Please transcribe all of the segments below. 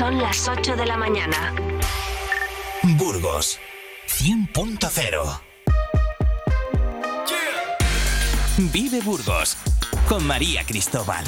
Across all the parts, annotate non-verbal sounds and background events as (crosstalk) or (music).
Son las 8 de la mañana. Burgos 100.0 Vive Burgos con María Cristóbal.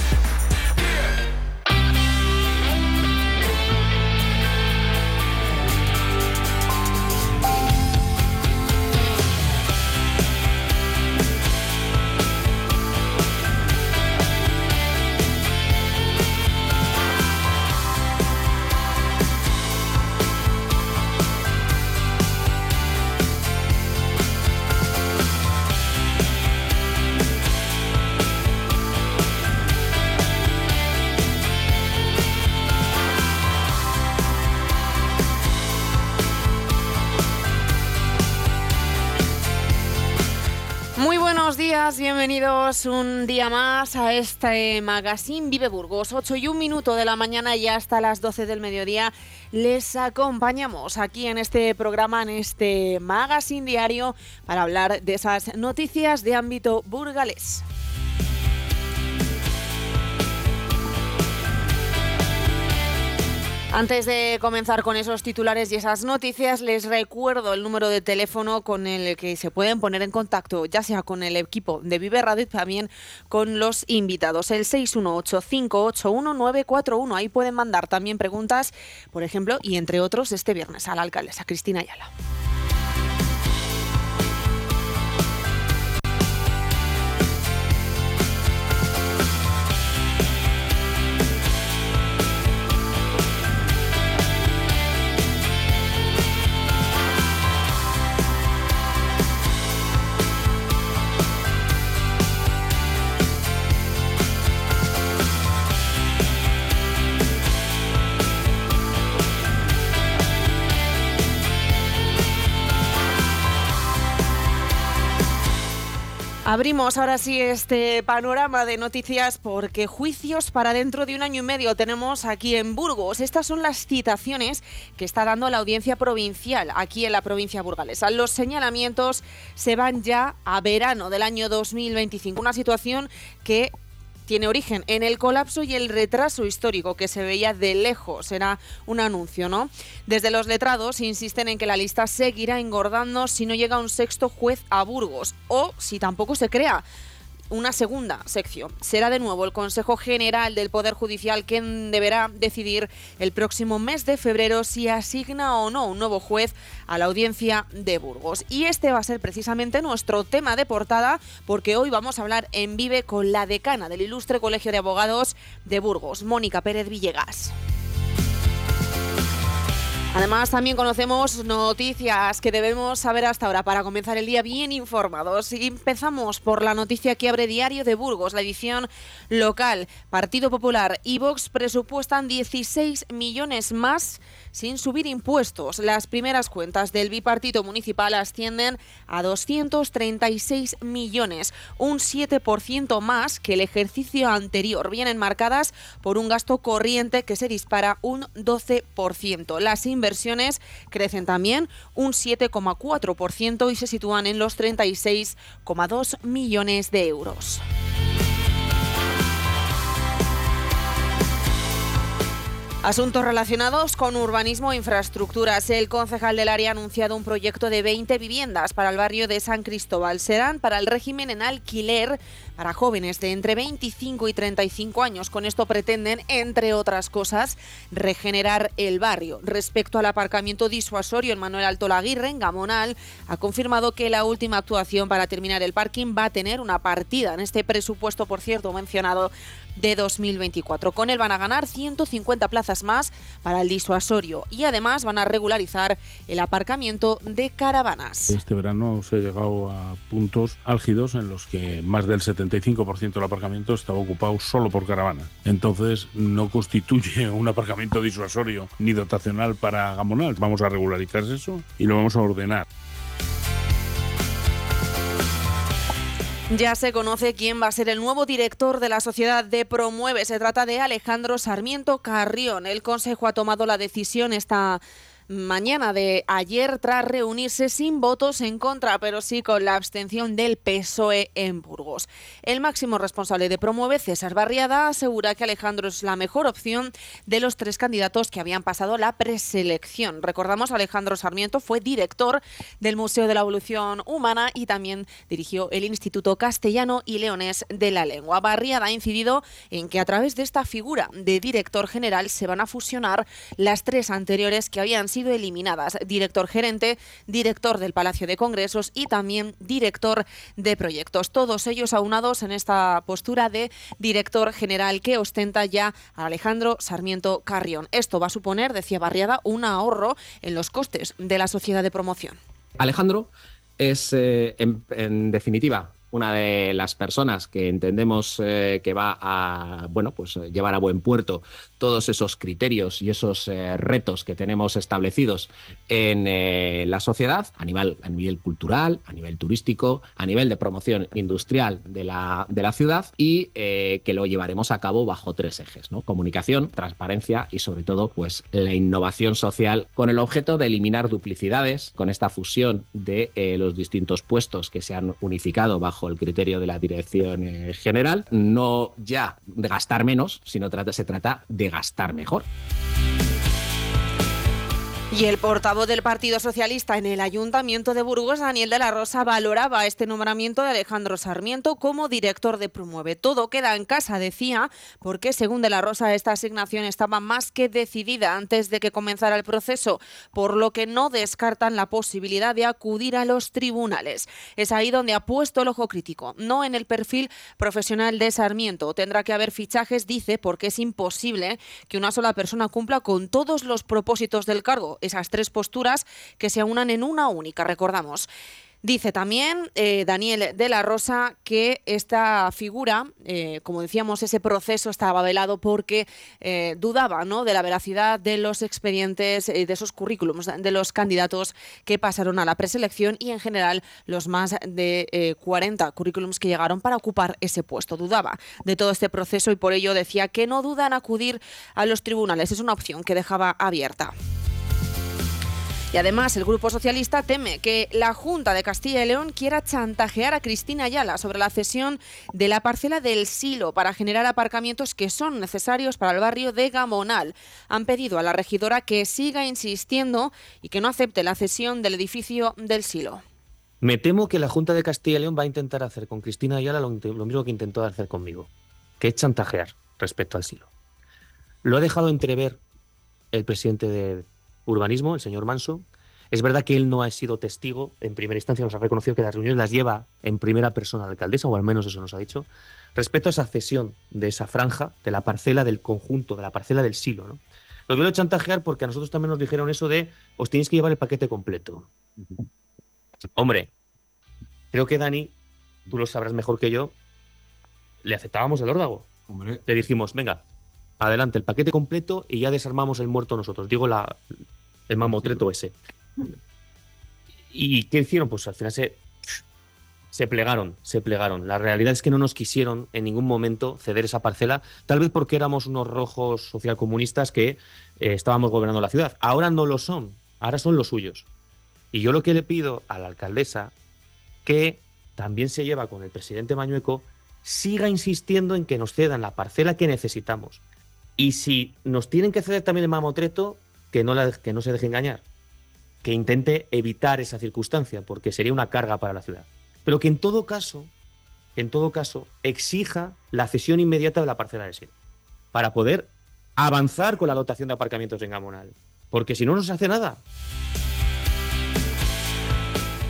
Bienvenidos un día más a este magazine Vive Burgos. 8 y un minuto de la mañana y hasta las 12 del mediodía les acompañamos aquí en este programa, en este magazine diario, para hablar de esas noticias de ámbito burgalés. Antes de comenzar con esos titulares y esas noticias, les recuerdo el número de teléfono con el que se pueden poner en contacto, ya sea con el equipo de Vive Radio también con los invitados. El 618-581-941. Ahí pueden mandar también preguntas, por ejemplo, y entre otros, este viernes a la alcaldesa Cristina Ayala. Abrimos ahora sí este panorama de noticias porque juicios para dentro de un año y medio tenemos aquí en Burgos. Estas son las citaciones que está dando la audiencia provincial aquí en la provincia burgalesa. Los señalamientos se van ya a verano del año 2025. Una situación que tiene origen en el colapso y el retraso histórico que se veía de lejos. Era un anuncio, ¿no? Desde los letrados insisten en que la lista seguirá engordando si no llega un sexto juez a Burgos o si tampoco se crea una segunda sección. Será de nuevo el Consejo General del Poder Judicial quien deberá decidir el próximo mes de febrero si asigna o no un nuevo juez a la audiencia de Burgos. Y este va a ser precisamente nuestro tema de portada porque hoy vamos a hablar en vive con la decana del Ilustre Colegio de Abogados de Burgos, Mónica Pérez Villegas. Además, también conocemos noticias que debemos saber hasta ahora para comenzar el día bien informados. Y empezamos por la noticia que abre Diario de Burgos, la edición local. Partido Popular y Vox presupuestan 16 millones más sin subir impuestos. Las primeras cuentas del bipartito municipal ascienden a 236 millones, un 7% más que el ejercicio anterior. Vienen marcadas por un gasto corriente que se dispara un 12%. Las inversiones crecen también un 7,4% y se sitúan en los 36,2 millones de euros. Asuntos relacionados con urbanismo e infraestructuras. El concejal del área ha anunciado un proyecto de 20 viviendas para el barrio de San Cristóbal. Serán para el régimen en alquiler para jóvenes de entre 25 y 35 años. Con esto pretenden, entre otras cosas, regenerar el barrio. Respecto al aparcamiento disuasorio en Manuel Alto Laguirre, en Gamonal, ha confirmado que la última actuación para terminar el parking va a tener una partida en este presupuesto, por cierto, mencionado de 2024. Con él van a ganar 150 plazas más para el disuasorio y además van a regularizar el aparcamiento de caravanas. Este verano se ha llegado a puntos álgidos en los que más del 75% del aparcamiento estaba ocupado solo por caravanas. Entonces no constituye (laughs) un aparcamiento disuasorio ni dotacional para Gamonal. Vamos a regularizar eso y lo vamos a ordenar. Ya se conoce quién va a ser el nuevo director de la sociedad de Promueve. Se trata de Alejandro Sarmiento Carrión. El Consejo ha tomado la decisión esta mañana de ayer tras reunirse sin votos en contra, pero sí con la abstención del PSOE en Burgos. El máximo responsable de Promueve, César Barriada, asegura que Alejandro es la mejor opción de los tres candidatos que habían pasado la preselección. Recordamos, Alejandro Sarmiento fue director del Museo de la Evolución Humana y también dirigió el Instituto Castellano y Leones de la Lengua. Barriada ha incidido en que a través de esta figura de director general se van a fusionar las tres anteriores que habían sido eliminadas. Director gerente, director del Palacio de Congresos y también director de proyectos. Todos ellos aunados en esta postura de director general que ostenta ya Alejandro Sarmiento Carrión. Esto va a suponer, decía Barriada, un ahorro en los costes de la sociedad de promoción. Alejandro es, eh, en definitiva, una de las personas que entendemos eh, que va a bueno, pues, eh, llevar a buen puerto todos esos criterios y esos eh, retos que tenemos establecidos en la sociedad a nivel, a nivel cultural, a nivel turístico, a nivel de promoción industrial de la, de la ciudad y que lo llevaremos a cabo bajo tres ejes, ¿no? Comunicación, transparencia y sobre todo pues, la innovación social con el objeto de eliminar duplicidades con esta fusión de los distintos puestos que se han unificado bajo el criterio de la dirección eh, general, no ya de gastar menos, sino se trata de gastar mejor. Y el portavoz del Partido Socialista en el Ayuntamiento de Burgos, Daniel de la Rosa, valoraba este nombramiento de Alejandro Sarmiento como director de Promueve. Todo queda en casa, decía, porque según de la Rosa esta asignación estaba más que decidida antes de que comenzara el proceso, por lo que no descartan la posibilidad de acudir a los tribunales. Es ahí donde ha puesto el ojo crítico, no en el perfil profesional de Sarmiento. Tendrá que haber fichajes, dice, porque es imposible que una sola persona cumpla con todos los propósitos del cargo esas tres posturas que se unan en una única, recordamos. Dice también eh, Daniel de la Rosa que esta figura, eh, como decíamos, ese proceso estaba velado porque eh, dudaba ¿no? de la veracidad de los expedientes, de esos currículums de los candidatos que pasaron a la preselección y en general los más de 40 currículums que llegaron para ocupar ese puesto. Dudaba de todo este proceso y por ello decía que no dudan acudir a los tribunales. Es una opción que dejaba abierta. Y además el Grupo Socialista teme que la Junta de Castilla y León quiera chantajear a Cristina Ayala sobre la cesión de la parcela del Silo para generar aparcamientos que son necesarios para el barrio de Gamonal. Han pedido a la regidora que siga insistiendo y que no acepte la cesión del edificio del Silo. Me temo que la Junta de Castilla y León va a intentar hacer con Cristina Ayala lo, mismo que intentó hacer conmigo, que es chantajear respecto al Silo. Lo ha dejado entrever el presidente de, urbanismo, el señor Manso. Es verdad que él no ha sido testigo, en primera instancia nos ha reconocido que las reuniones las lleva en primera persona la alcaldesa, o al menos eso nos ha dicho, respecto a esa cesión de esa franja, de la parcela del conjunto, de la parcela del silo. ¿no? Lo quiero chantajear porque a nosotros también nos dijeron eso de os tenéis que llevar el paquete completo. Hombre, creo que Dani, tú lo sabrás mejor que yo, le aceptábamos el órdago. Le dijimos, venga, adelante el paquete completo y ya desarmamos el muerto nosotros. Digo la, el mamotreto ese. ¿Y qué hicieron? Pues al final se, se plegaron, se plegaron. La realidad es que no nos quisieron en ningún momento ceder esa parcela, tal vez porque éramos unos rojos socialcomunistas que eh, estábamos gobernando la ciudad. Ahora no lo son, ahora son los suyos. Y yo lo que le pido a la alcaldesa, que también se lleva con el presidente Mañueco, siga insistiendo en que nos cedan la parcela que necesitamos. Y si nos tienen que ceder también el mamotreto, que no, se deje engañar, que intente evitar esa circunstancia, porque sería una carga para la ciudad. Pero que en todo caso, en todo caso, exija la cesión inmediata de la parcela de silo, para poder avanzar con la dotación de aparcamientos en Gamonal. Porque si no, no se hace nada.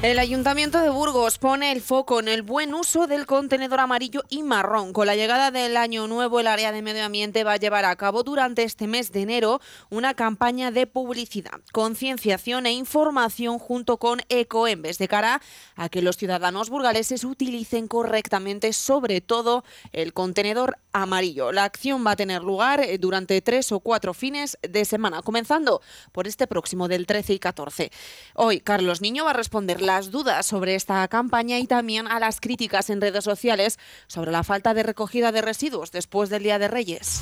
El Ayuntamiento de Burgos pone el foco en el buen uso del contenedor amarillo y marrón. Con la llegada del año nuevo, el área de medio ambiente va a llevar a cabo durante este mes de enero una campaña de publicidad, concienciación e información junto con Ecoembes de cara a que los ciudadanos burgaleses utilicen correctamente, sobre todo el contenedor amarillo. La acción va a tener lugar eh, durante tres o cuatro fines de semana, comenzando por este próximo del 13 y 14. Hoy Carlos Niño va a responder la las dudas sobre esta campaña y también a las críticas en redes sociales sobre la falta de recogida de residuos después del Día de Reyes.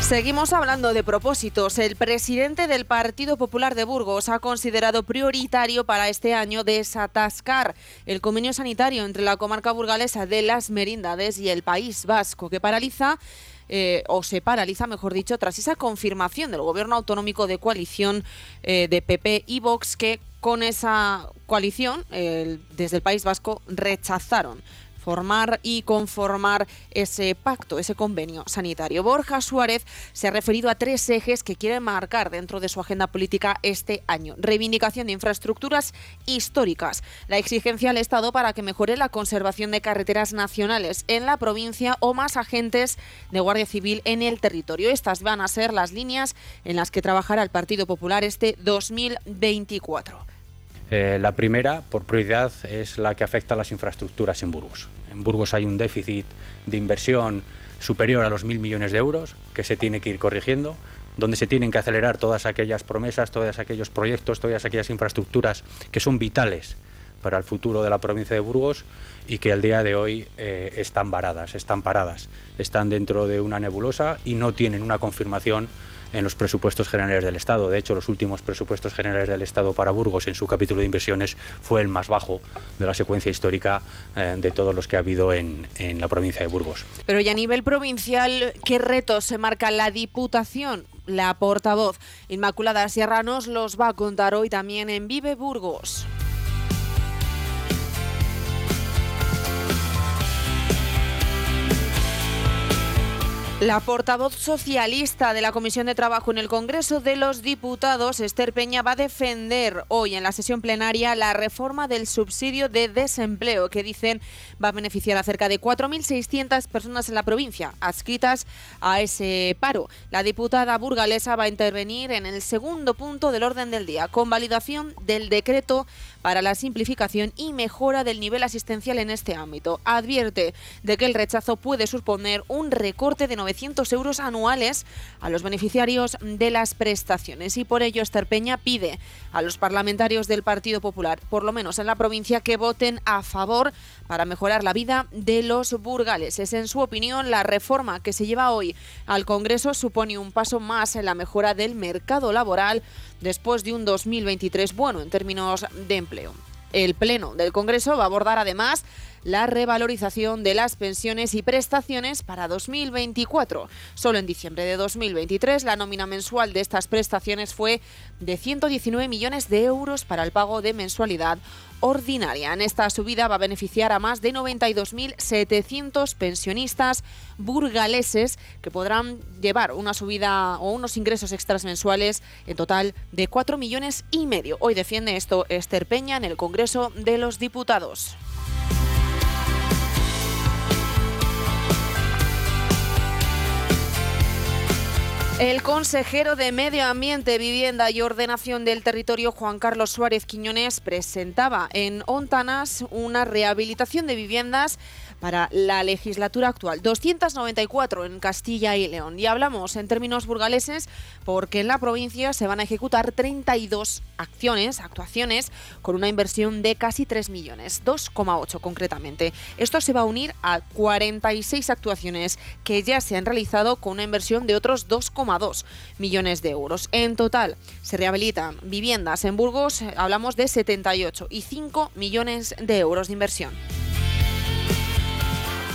Seguimos hablando de propósitos. El presidente del Partido Popular de Burgos ha considerado prioritario para este año desatascar el convenio sanitario entre la comarca burgalesa de las Merindades y el País Vasco, que paraliza eh, o se paraliza, mejor dicho, tras esa confirmación del gobierno autonómico de coalición eh, de PP y Vox que con esa coalición desde el País Vasco rechazaron formar y conformar ese pacto, ese convenio sanitario. Borja Suárez se ha referido a tres ejes que quiere marcar dentro de su agenda política este año. Reivindicación de infraestructuras históricas, la exigencia al Estado para que mejore la conservación de carreteras nacionales en la provincia o más agentes de Guardia Civil en el territorio. Estas van a ser las líneas en las que trabajará el Partido Popular este 2024. Eh, la primera, por prioridad, es la que afecta a las infraestructuras en Burgos. En Burgos hay un déficit de inversión superior a los mil millones de euros que se tiene que ir corrigiendo, donde se tienen que acelerar todas aquellas promesas, todos aquellos proyectos, todas aquellas infraestructuras que son vitales para el futuro de la provincia de Burgos y que al día de hoy eh, están varadas, están paradas, están dentro de una nebulosa y no tienen una confirmación en los presupuestos generales del Estado. De hecho, los últimos presupuestos generales del Estado para Burgos en su capítulo de inversiones fue el más bajo de la secuencia histórica eh, de todos los que ha habido en, en la provincia de Burgos. Pero ya a nivel provincial, ¿qué retos se marca la Diputación? La portavoz Inmaculada Sierra nos los va a contar hoy también en Vive Burgos. La portavoz socialista de la Comisión de Trabajo en el Congreso de los Diputados, Esther Peña, va a defender hoy en la sesión plenaria la reforma del subsidio de desempleo que dicen va a beneficiar a cerca de 4.600 personas en la provincia adscritas a ese paro. La diputada burgalesa va a intervenir en el segundo punto del orden del día, con validación del decreto para la simplificación y mejora del nivel asistencial en este ámbito. Advierte de que el rechazo puede suponer un recorte de 900 euros anuales a los beneficiarios de las prestaciones y por ello Esther Peña pide a los parlamentarios del Partido Popular, por lo menos en la provincia, que voten a favor para mejorar la vida de los burgaleses. En su opinión, la reforma que se lleva hoy al Congreso supone un paso más en la mejora del mercado laboral después de un 2023 bueno en términos de empleo. El Pleno del Congreso va a abordar además la revalorización de las pensiones y prestaciones para 2024. Solo en diciembre de 2023 la nómina mensual de estas prestaciones fue de 119 millones de euros para el pago de mensualidad ordinaria. En esta subida va a beneficiar a más de 92.700 pensionistas burgaleses que podrán llevar una subida o unos ingresos extras mensuales en total de 4 millones y medio. Hoy defiende esto Esther Peña en el Congreso de los Diputados. El consejero de Medio Ambiente, Vivienda y Ordenación del Territorio, Juan Carlos Suárez Quiñones, presentaba en Ontanas una rehabilitación de viviendas para la legislatura actual. 294 en Castilla y León. Y hablamos en términos burgaleses porque en la provincia se van a ejecutar 32 acciones, actuaciones, con una inversión de casi 3 millones, 2,8 concretamente. Esto se va a unir a 46 actuaciones que ya se han realizado con una inversión de otros 2,2 millones de euros. En total, se rehabilitan viviendas en Burgos, hablamos de 78 y 5 millones de euros de inversión.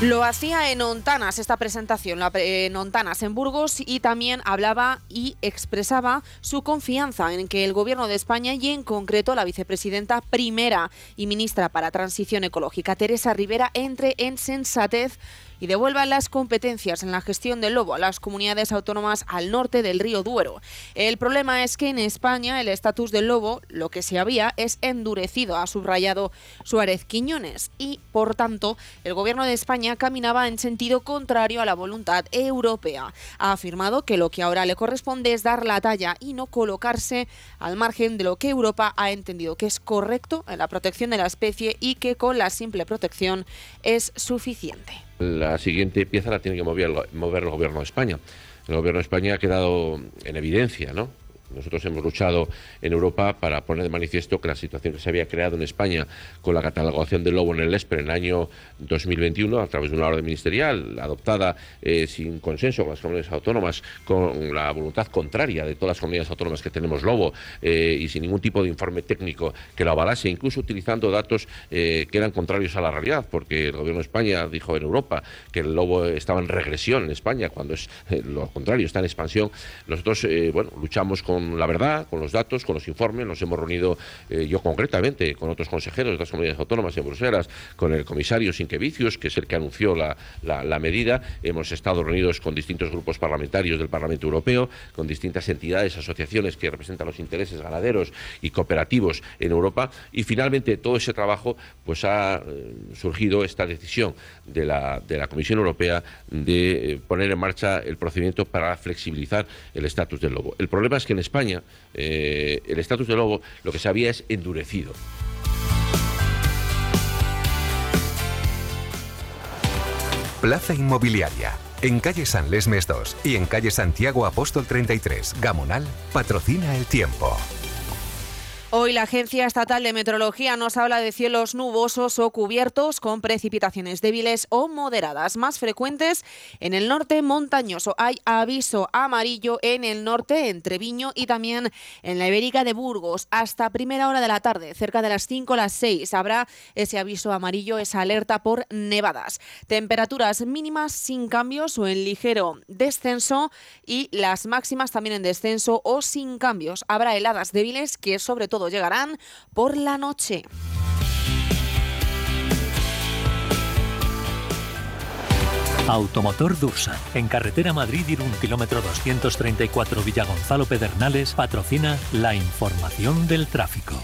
Lo hacía en Ontanas esta presentación, en Ontanas, en Burgos, y también hablaba y expresaba su confianza en que el Gobierno de España y en concreto la vicepresidenta primera y ministra para Transición Ecológica, Teresa Rivera, entre en sensatez y devuelva las competencias en la gestión del lobo a las comunidades autónomas al norte del río Duero. El problema es que en España el estatus del lobo, lo que se había, es endurecido, ha subrayado Suárez Quiñones, y por tanto el gobierno de España caminaba en sentido contrario a la voluntad europea. Ha afirmado que lo que ahora le corresponde es dar la talla y no colocarse al margen de lo que Europa ha entendido que es correcto en la protección de la especie y que con la simple protección es suficiente la siguiente pieza la tiene que mover, mover el gobierno de España. El gobierno de España ha quedado en evidencia, ¿no? Nosotros hemos luchado en Europa para poner de manifiesto que la situación que se había creado en España con la catalogación del lobo en el ESPER en el año 2021 a través de una orden ministerial adoptada eh, sin consenso con las comunidades autónomas, con la voluntad contraria de todas las comunidades autónomas que tenemos lobo eh, y sin ningún tipo de informe técnico que lo avalase, incluso utilizando datos eh, que eran contrarios a la realidad, porque el gobierno de España dijo en Europa que el lobo estaba en regresión en España, cuando es lo contrario, está en expansión. Nosotros, bueno, luchamos con la verdad, con los datos, con los informes. Nos hemos reunido eh, yo concretamente con otros consejeros de las comunidades autónomas en Bruselas, con el comisario Sinquevicius, que es el que anunció la, la, medida. Hemos estado reunidos con distintos grupos parlamentarios del Parlamento Europeo, con distintas entidades, asociaciones que representan los intereses ganaderos y cooperativos en Europa. Y finalmente todo ese trabajo pues ha eh, surgido esta decisión de la, de la Comisión Europea de eh, poner en marcha el procedimiento para flexibilizar el estatus del lobo. El problema es que en España eh, el estatus de lobo lo que se había es endurecido. Plaza Inmobiliaria. En calle San Lesmes 2 y en calle Santiago Apóstol 33, Gamonal, patrocina el tiempo. Hoy la Agencia Estatal de Meteorología nos habla de cielos nubosos o cubiertos con precipitaciones débiles o moderadas, más frecuentes en el norte montañoso. Hay aviso amarillo en el norte, en Treviño y también en la Ibérica de Burgos. Hasta primera hora de la tarde, cerca de las 5 o las 6, habrá ese aviso amarillo, esa alerta por nevadas. Temperaturas mínimas sin cambios o en ligero descenso y las máximas también en descenso o sin cambios. Habrá heladas débiles que sobre todo llegarán por la noche. Automotor Dursa, en carretera Madrid-Irún, kilómetro 234 Villagonzalo Pedernales, patrocina la información del tráfico.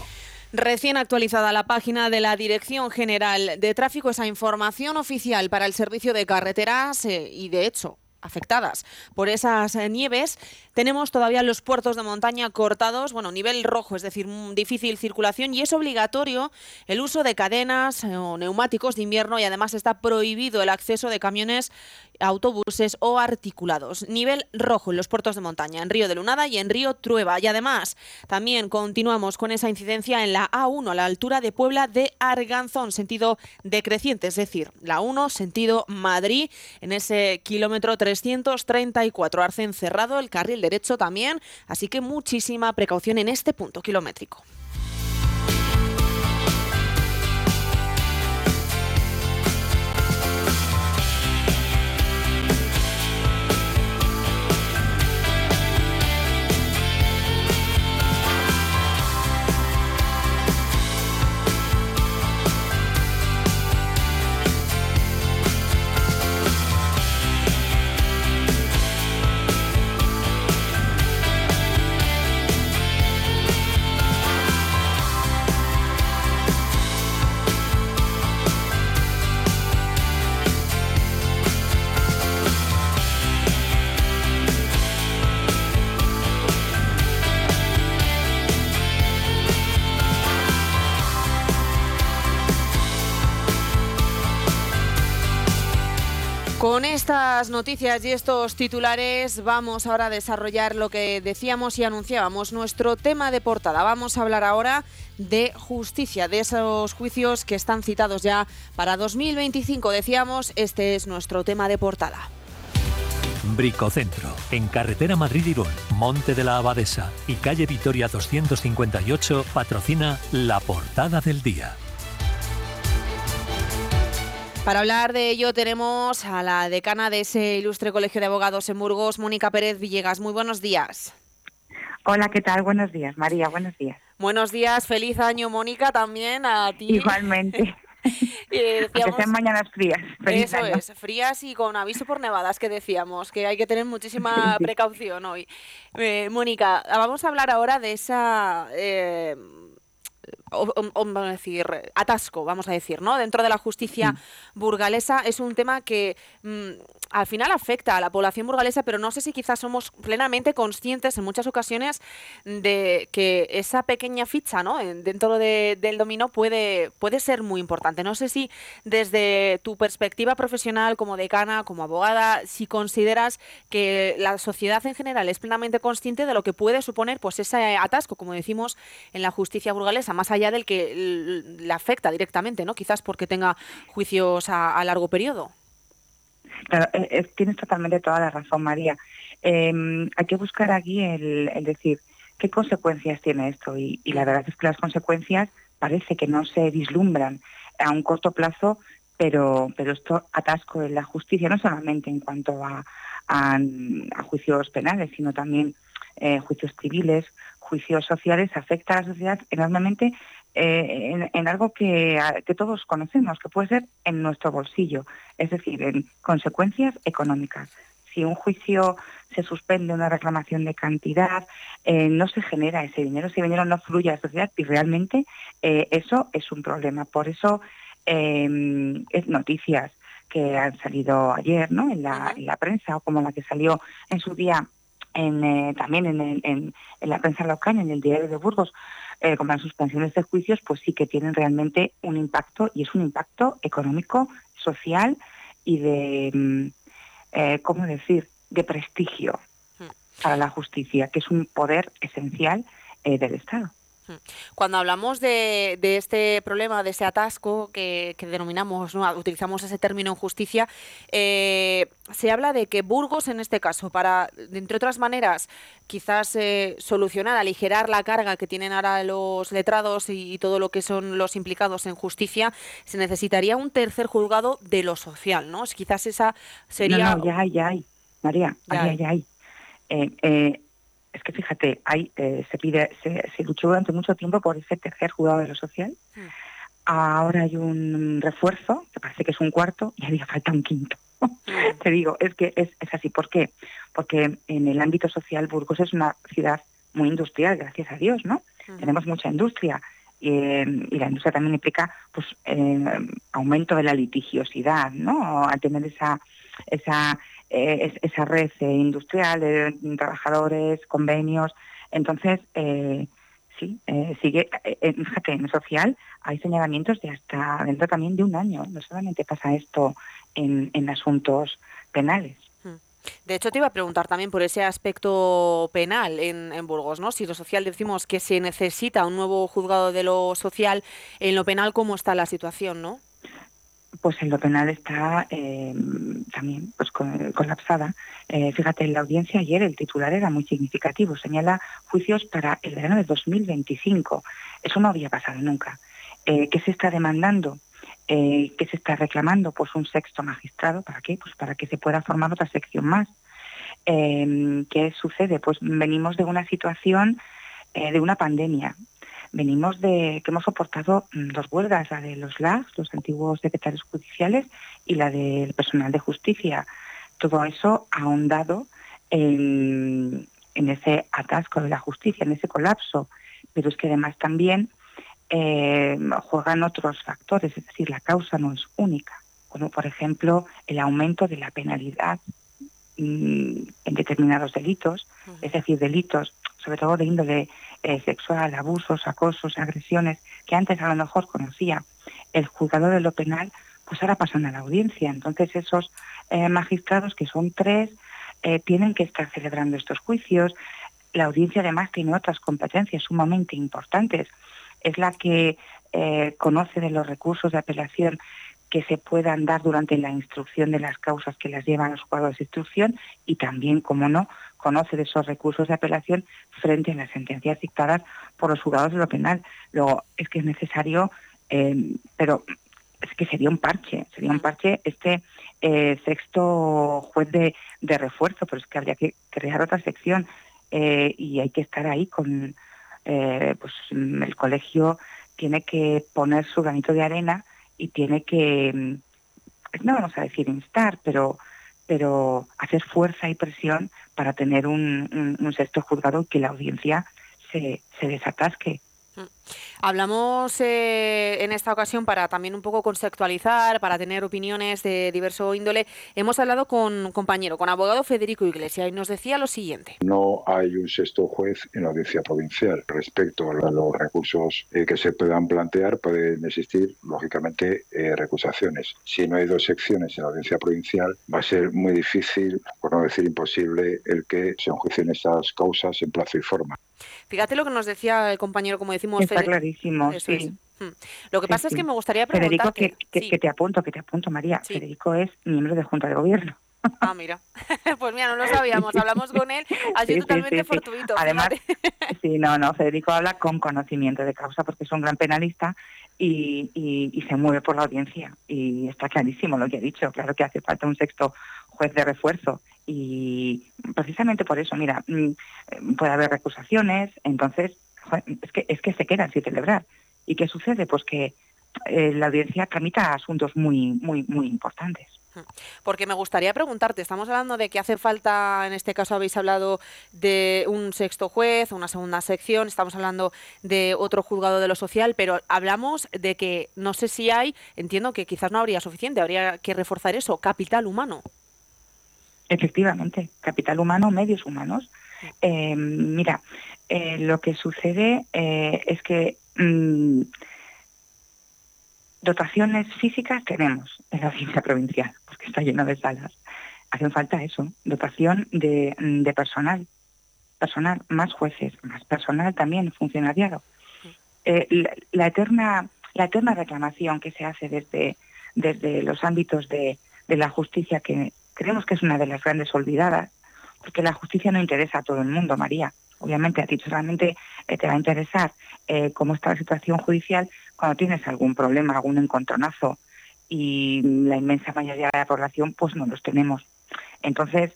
Recién actualizada la página de la Dirección General de Tráfico, esa información oficial para el servicio de carreteras eh, y de hecho afectadas por esas eh, nieves. Tenemos todavía los puertos de montaña cortados, bueno, nivel rojo, es decir, difícil circulación y es obligatorio el uso de cadenas eh, o neumáticos de invierno y además está prohibido el acceso de camiones, autobuses o articulados. Nivel rojo en los puertos de montaña, en Río de Lunada y en Río Trueba. Y además también continuamos con esa incidencia en la A1 a la altura de Puebla de Arganzón, sentido decreciente, es decir, la 1 sentido Madrid en ese kilómetro 334. Arce cerrado, el carril derecho también, así que muchísima precaución en este punto kilométrico. Estas noticias y estos titulares vamos ahora a desarrollar lo que decíamos y anunciábamos, nuestro tema de portada. Vamos a hablar ahora de justicia, de esos juicios que están citados ya para 2025. Decíamos, este es nuestro tema de portada. Bricocentro, en carretera Madrid-Irún, Monte de la Abadesa y calle Vitoria 258, patrocina la portada del día. Para hablar de ello tenemos a la decana de ese ilustre Colegio de Abogados en Burgos, Mónica Pérez Villegas. Muy buenos días. Hola, ¿qué tal? Buenos días, María, buenos días. Buenos días, feliz año, Mónica, también a ti. Igualmente. (laughs) eh, decíamos, que sean mañanas frías. eso es, frías y con aviso por nevadas que decíamos, que hay que tener muchísima (laughs) precaución hoy. Eh, Mónica, vamos a hablar ahora de esa... Eh, o- vamos a decir, atasco, vamos a decir, ¿no? Dentro de la justicia burgalesa es un tema que mm, al final afecta a la población burgalesa, pero no sé si quizás somos plenamente conscientes en muchas ocasiones de que esa pequeña ficha, ¿no? En- Dentro de- del dominó puede, puede ser muy importante. No sé si desde tu perspectiva profesional como decana, como abogada, si consideras que la sociedad en general es plenamente consciente de lo que puede suponer pues ese atasco, como decimos, en la justicia burgalesa, más allá del que le afecta directamente, ¿no? Quizás porque tenga juicios a, a largo periodo. Claro, eh, eh, tienes totalmente toda la razón, María. Eh, hay que buscar aquí el, decir qué consecuencias tiene esto y, la verdad es que las consecuencias parece que no se vislumbran a un corto plazo, pero, pero esto atasco en la justicia, no solamente en cuanto a juicios penales, sino también eh, juicios civiles, juicios sociales, afecta a la sociedad enormemente eh, en, en algo que, que todos conocemos, que puede ser en nuestro bolsillo, es decir, en consecuencias económicas. Si un juicio se suspende, una reclamación de cantidad, eh, no se genera ese dinero, ese dinero no fluye a la sociedad y realmente eh, eso es un problema. Por eso, eh, es noticias que han salido ayer ¿no? en, la, en la prensa o como la que salió en su día en, eh, también en, el- en- en la prensa local, en el diario de Burgos, eh, como las suspensiones de juicios, pues sí que tienen realmente un impacto y es un impacto económico, social y de, mm, eh, ¿cómo decir?, de prestigio para la justicia, que es un poder esencial eh, del Estado. Cuando hablamos de, de este problema, de ese atasco que, que denominamos, ¿no? utilizamos ese término en justicia, eh, se habla de que Burgos, en este caso, para, entre otras maneras, quizás eh, solucionar, aligerar la carga que tienen ahora los letrados y, y todo lo que son los implicados en justicia, se necesitaría un tercer juzgado de lo social, ¿no? Quizás esa sería... No, no, ya hay, ya hay, María, Ya hay. hay, ya hay. Eh, es que fíjate, hay, eh, se pide, se, se luchó durante mucho tiempo por ese tercer juzgado de lo social. Ahora hay un refuerzo, que parece que es un cuarto, y haría falta un quinto. (laughs) Te digo, es que es, es así. ¿Por qué? Porque en el ámbito social Burgos es una ciudad muy industrial, gracias a Dios, ¿no? Tenemos mucha industria y, eh, y la industria también implica pues eh, aumento de la litigiosidad, ¿no? Al tener esa esa eh, es- esa red industrial de trabajadores, convenios, entonces eh, sí eh, sigue. eh, fíjate, en social hay señalamientos de hasta dentro también de un año. No solamente pasa esto en, en asuntos penales. De hecho, te iba a preguntar también por ese aspecto penal en, en Burgos, ¿no? Si lo social decimos que se necesita un nuevo juzgado de lo social, en lo penal, ¿cómo está la situación, no? Pues en lo penal está eh, también pues co- colapsada. Eh, fíjate, en la audiencia ayer el titular era muy significativo. Señala juicios para el verano de 2025. Eso no había pasado nunca. Eh, ¿Qué se está demandando? ¿Qué se está reclamando? Pues un sexto magistrado. ¿Para qué? Pues para que se pueda formar otra sección más. ¿Qué sucede? Pues venimos de una situación de una pandemia. Venimos de que hemos soportado mm, dos huelgas, la de los LAGs, los antiguos secretarios judiciales, y la del personal de justicia. Todo eso ha ahondado en, en ese atasco de la justicia, en ese colapso. Pero es que además también eh, juegan otros factores, es decir, la causa no es única, como por ejemplo el aumento de la penalidad mm, en determinados delitos, es decir, delitos sobre todo de índole eh, sexual, abusos, acosos, agresiones, que antes a lo mejor conocía el juzgado de lo penal, pues ahora pasan a la audiencia. Entonces esos eh, magistrados, que son tres, eh, tienen que estar celebrando estos juicios. La audiencia además tiene otras competencias sumamente importantes. Es la que conoce de los recursos de apelación que se puedan dar durante la instrucción de las causas que las llevan los juzgados de instrucción y también, como no, conoce de esos recursos de apelación frente a las sentencias dictadas por los juzgados de lo penal. Luego, es que es necesario, eh, pero es que sería un parche, sería un parche este eh, sexto juez de, de refuerzo, pero es que habría que crear otra sección eh, y hay que estar ahí con, pues el colegio tiene que poner su granito de arena y tiene que, mm, no vamos a decir instar, pero pero hacer fuerza y presión para tener un, un- sexto juzgado y que la audiencia se, se desatasque. Hablamos eh, en esta ocasión para también un poco conceptualizar, para tener opiniones de diverso índole. Hemos hablado con un compañero, con abogado Federico Iglesia, y nos decía lo siguiente. No hay un sexto juez en la audiencia provincial. Respecto a los recursos eh, que se puedan plantear, pueden existir, lógicamente, eh, recusaciones. Si no hay dos secciones en la audiencia provincial, va a ser muy difícil, por no decir imposible, el que se enjuicien estas causas en plazo y forma. Fíjate lo que nos decía el compañero, como decimos, Está clarísimo, sí. Hmm. Lo que Sí, pasa es que me gustaría Federico, preguntarte... que, que- que te apunto, que te apunto, María. Federico es miembro de Junta de Gobierno. Ah, mira. (laughs) pues mira, no lo sabíamos. Hablamos con él. Sido Sí, totalmente sí, sí. fortuito. Además, sí, no, no, Federico habla con conocimiento de causa porque es un gran penalista y, y- y se mueve por la audiencia. Y está clarísimo lo que ha dicho. Claro que hace falta un sexto juez de refuerzo. Y precisamente por eso, mira, mm, puede haber recusaciones, entonces es que, es que se quedan sin celebrar. ¿Y qué sucede? Pues que eh, la audiencia tramita asuntos muy, muy, muy importantes. Porque me gustaría preguntarte, estamos hablando de que hace falta, en este caso habéis hablado de un sexto juez, una segunda sección, estamos hablando de otro juzgado de lo social, pero hablamos de que no sé si hay, entiendo que quizás no habría suficiente, habría que reforzar eso, capital humano. Efectivamente, capital humano, medios humanos. Eh, mira, eh, lo que sucede eh, es que mm, dotaciones físicas tenemos en la audiencia provincial, porque está lleno de salas. Hacen falta eso, dotación de, mm, de personal, personal, más jueces, más personal también, funcionariado. Eh, la, la eterna, la eterna reclamación que se hace desde, desde los ámbitos de, de la justicia, que creemos que es una de las grandes olvidadas, porque la justicia no interesa a todo el mundo, María. Obviamente a ti solamente te va a interesar eh, cómo está la situación judicial cuando tienes algún problema, algún encontronazo y la inmensa mayoría de la población pues no los tenemos. Entonces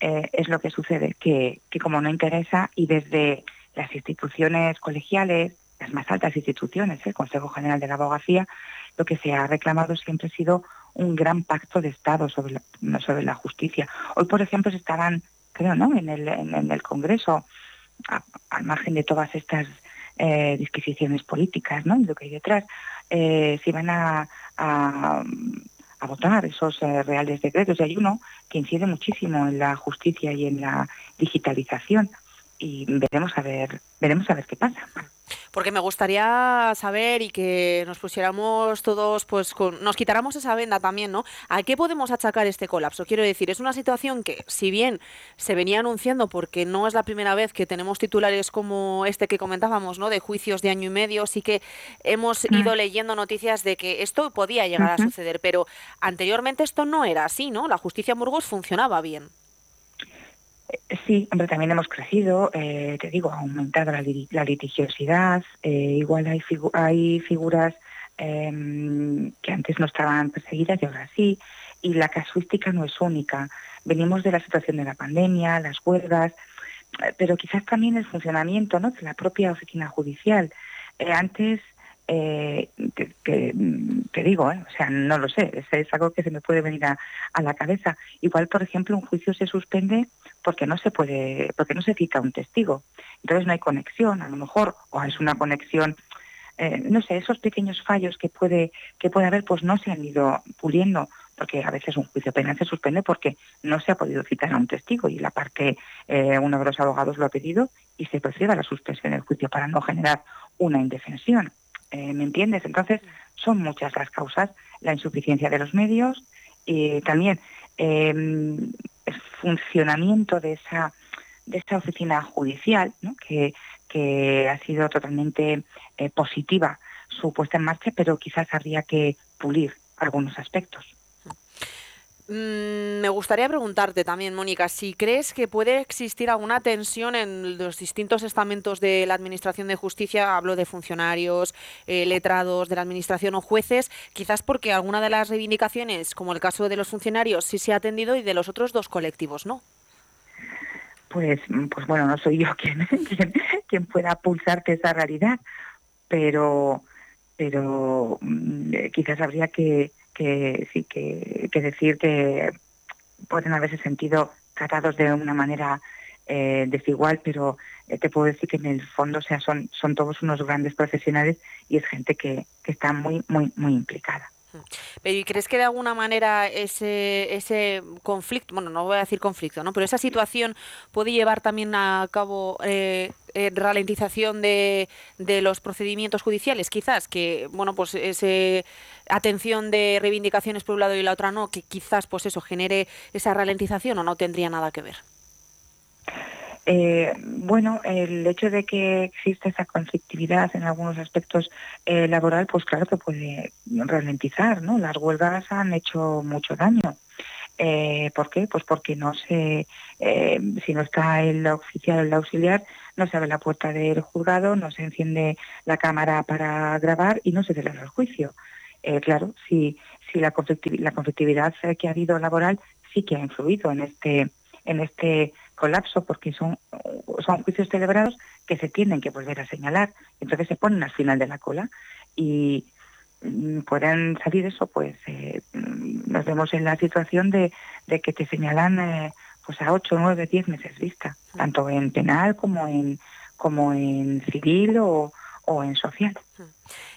eh, es lo que sucede, que, que como no interesa y desde las instituciones colegiales, las más altas instituciones, el Consejo General de la Abogacía, lo que se ha reclamado siempre ha sido un gran pacto de Estado sobre la, sobre la justicia. Hoy, por ejemplo, se estaban, creo, ¿no? en, el, en el Congreso, a- al margen de todas estas eh, disquisiciones políticas ¿no? y lo que hay detrás, eh, se iban a, a, a votar esos eh, reales decretos. Y hay uno que incide muchísimo en la justicia y en la digitalización. Y veremos a ver, veremos a ver qué pasa. Porque me gustaría saber y que nos pusiéramos todos, pues con- nos quitáramos esa venda también, ¿no? ¿A qué podemos achacar este colapso? Quiero decir, es una situación que, si bien se venía anunciando, porque no es la primera vez que tenemos titulares como este que comentábamos, ¿no? De juicios de año y medio, sí que hemos Mm. ido leyendo noticias de que esto podía llegar a suceder, pero anteriormente esto no era así, ¿no? La justicia en Burgos funcionaba bien. Sí, hombre, también hemos crecido, eh, te digo, ha aumentado la, li- la litigiosidad, eh, igual hay, figu- hay figuras em, que antes no estaban perseguidas y ahora sí, y la casuística no es única. Venimos de la situación de la pandemia, las huelgas, eh, pero quizás también el funcionamiento ¿no? de la propia oficina judicial. Eh, antes, eh, te, te- te digo, ¿eh? o sea, no lo sé, es, algo que se me puede venir a, a la cabeza. Igual, por ejemplo, un juicio se suspende porque no se puede, porque no se cita un testigo. Entonces no hay conexión, a lo mejor, o es una conexión, eh, no sé, esos pequeños fallos que puede, que puede haber, pues no se han ido puliendo, porque a veces un juicio penal se suspende porque no se ha podido citar a un testigo y la parte, uno de los abogados lo ha pedido y se procede a la suspensión del juicio para no generar una indefensión. Eh, ¿Me entiendes? Entonces, son muchas las causas, la insuficiencia de los medios y también eh, el funcionamiento de esa, de esa oficina judicial, ¿no? que, que ha sido totalmente eh, positiva su puesta en marcha, pero quizás habría que pulir algunos aspectos. Mm, me gustaría preguntarte también, Mónica, si crees que puede existir alguna tensión en los distintos estamentos de la Administración de Justicia, hablo de funcionarios, eh, letrados de la Administración o jueces, quizás porque alguna de las reivindicaciones, como el caso de los funcionarios, sí se ha atendido y de los otros dos colectivos, ¿no? Pues, pues bueno, no soy yo (laughs) quien, quien, pueda pulsarte esa realidad, pero, pero mm, eh, quizás habría que, que sí que, que decir que pueden haberse sentido tratados de una manera eh, desigual, pero eh, te puedo decir que en el fondo, sea, son, son todos unos grandes profesionales y es gente que, que está muy, muy, muy implicada. Pero ¿y crees que de alguna manera ese, ese conflicto, bueno, no voy a decir conflicto, ¿no? pero esa situación puede llevar también a cabo eh, eh, ralentización de, de, los procedimientos judiciales, quizás, que, bueno, pues ese atención de reivindicaciones por un lado y la otra no, que quizás, pues eso, genere esa ralentización o no tendría nada que ver? Eh, bueno, el hecho de que existe esa conflictividad en algunos aspectos eh, laboral, pues claro que puede ralentizar, ¿no? Las huelgas han hecho mucho daño. Eh, ¿Por qué? Pues porque no se, si no está el oficial o el auxiliar, no se abre la puerta del juzgado, no se enciende la cámara para grabar y no se celebra el juicio. Claro, si, si la, conflictividad, la conflictividad que ha habido laboral sí que ha influido en este, en este colapso porque son, son juicios celebrados que se tienen que volver a señalar. Entonces se ponen al final de la cola y mm, puedan salir eso, pues eh, mm, nos vemos en la situación de, de que te señalan eh, pues a 8, 9, 10 meses vista, tanto en penal como en, como en civil o, o en social.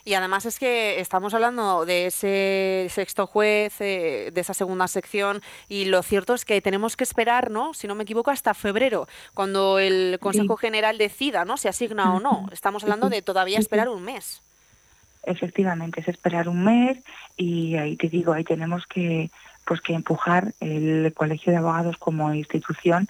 Y además es que estamos hablando de ese sexto juez, eh, de esa segunda sección, y lo cierto es que tenemos que esperar, ¿no? Si no me equivoco, hasta febrero, cuando el Consejo sí. General decida, ¿no? Si asigna o no. Estamos hablando de todavía esperar un mes. Efectivamente, es esperar un mes y ahí te digo, ahí tenemos que pues que empujar el Colegio de Abogados como institución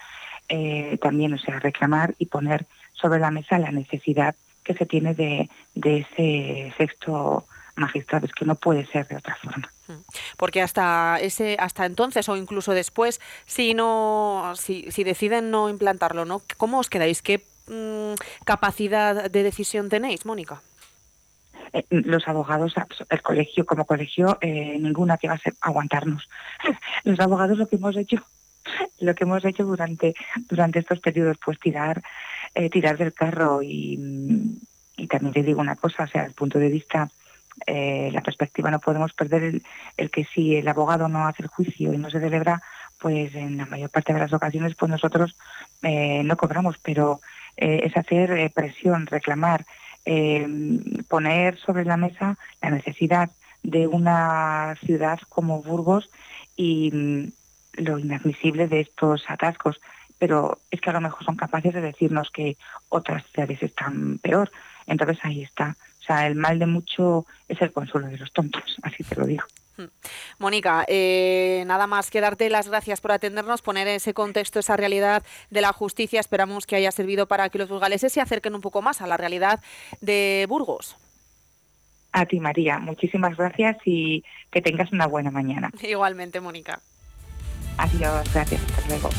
eh, también, o sea, reclamar y poner sobre la mesa la necesidad que se tiene de, de ese sexto magistrado, es que no puede ser de otra forma. Porque hasta ese, hasta entonces o incluso después, si no, si, si deciden no implantarlo, ¿no? ¿Cómo os quedáis? ¿Qué mmm, capacidad de decisión tenéis, Mónica? Eh, los abogados, el colegio como colegio, eh, ninguna que va a ser aguantarnos. (laughs) los abogados lo que hemos hecho lo que hemos hecho durante durante estos periodos pues tirar eh, tirar del carro y, también te digo una cosa o sea el punto de vista eh, la perspectiva no podemos perder el, que si el abogado no hace el juicio y no se celebra pues en la mayor parte de las ocasiones pues nosotros eh, no cobramos pero es hacer presión reclamar poner sobre la mesa la necesidad de una ciudad como Burgos y lo inadmisible de estos atascos, pero es que a lo mejor son capaces de decirnos que otras ciudades están peor. Entonces ahí está. O sea, el mal de mucho es el consuelo de los tontos, así te lo digo. Mónica, eh, nada más que darte las gracias por atendernos, poner ese contexto, esa realidad de la justicia. Esperamos que haya servido para que los burgaleses se acerquen un poco más a la realidad de Burgos. A ti, María. Muchísimas gracias y que tengas una buena mañana. (laughs) Igualmente, Mónica. Adiós, gracias, hasta luego.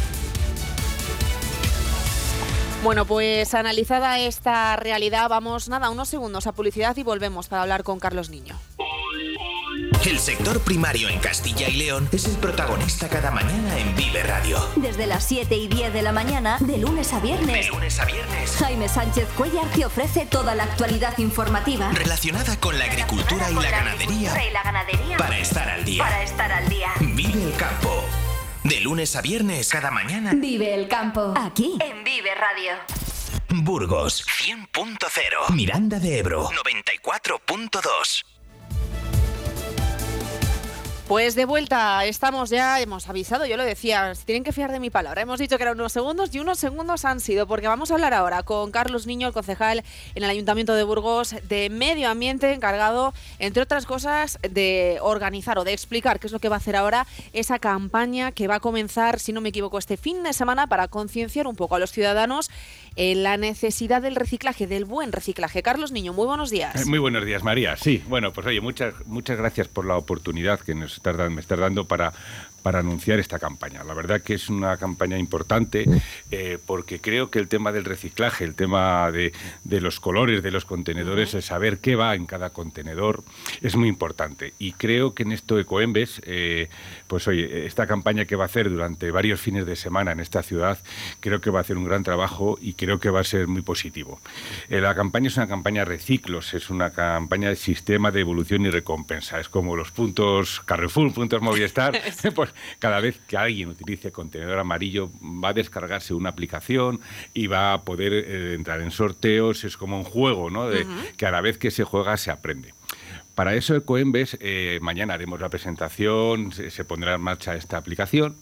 Bueno, pues analizada esta realidad, vamos nada, unos segundos a publicidad y volvemos para hablar con Carlos Niño. El sector primario en Castilla y León es el protagonista cada mañana en Vive Radio. Desde las 7 y 10 de la mañana, de lunes a viernes. De lunes a viernes. Jaime Sánchez Cuellar te ofrece toda la actualidad informativa. Relacionada con la agricultura, y, la, la ganadería, agricultura y la ganadería. Para estar al día. Para estar al día. Vive el campo. De lunes a viernes, cada mañana. Vive el campo. Aquí. En Vive Radio. Burgos 100.0. Miranda de Ebro 94.2. Pues de vuelta, estamos ya, hemos avisado, yo lo decía, si tienen que fiar de mi palabra. Hemos dicho que eran unos segundos y unos segundos han sido, porque vamos a hablar ahora con Carlos Niño, el concejal en el Ayuntamiento de Burgos de Medio Ambiente, encargado, entre otras cosas, de organizar o de explicar qué es lo que va a hacer ahora esa campaña que va a comenzar, si no me equivoco, este fin de semana para concienciar un poco a los ciudadanos en la necesidad del reciclaje, del buen reciclaje. Carlos Niño, muy buenos días. Eh, muy buenos días, María. Sí, bueno, pues oye, muchas, muchas gracias por la oportunidad que nos me estás dando para, para anunciar esta campaña. La verdad que es una campaña importante eh, porque creo que el tema del reciclaje, el tema de, de los colores de los contenedores, el saber qué va en cada contenedor, es muy importante. Y creo que en esto Ecoembes, eh, pues oye, esta campaña que va a hacer durante varios fines de semana en esta ciudad, creo que va a hacer un gran trabajo y creo que va a ser muy positivo. Eh, la campaña es una campaña reciclos, es una campaña de sistema de evolución y recompensa. Es como los puntos Carrefour, puntos Movistar, (laughs) (laughs) pues cada vez que alguien utilice contenedor amarillo va a descargarse una aplicación y va a poder eh, entrar en sorteos, es como un juego, ¿no? De, Que a la vez que se juega se aprende. Para eso, el Coembes, eh, mañana haremos la presentación, se, se pondrá en marcha esta aplicación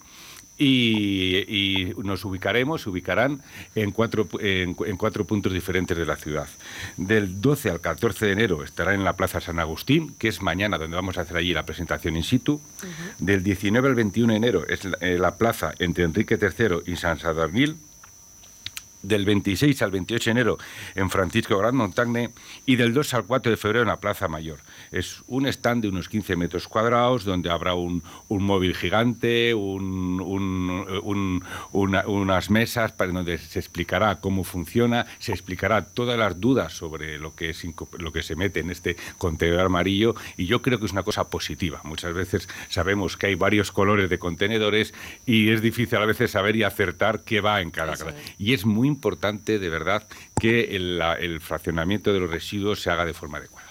y, y nos ubicaremos, se ubicarán en cuatro, en, cu- en cuatro puntos diferentes de la ciudad. Del 12 al 14 de enero estará en la Plaza San Agustín, que es mañana donde vamos a hacer allí la presentación in situ. Del 19 al 21 de enero es la, eh, la plaza entre Enrique III y San Sadurnil del 26 al 28 de enero en Francisco Gran Montagne y del 2 al 4 de febrero en la Plaza Mayor. Es un stand de unos 15 metros cuadrados donde habrá un, un móvil gigante, un- un- un- una- unas mesas para donde se explicará cómo funciona, se explicará todas las dudas sobre lo que, es, lo que se mete en este contenedor amarillo y yo creo que es una cosa positiva. Muchas veces sabemos que hay varios colores de contenedores y es difícil a veces saber y acertar qué va en cada. Y es muy importante, de verdad, que el, el fraccionamiento de los residuos se haga de forma adecuada.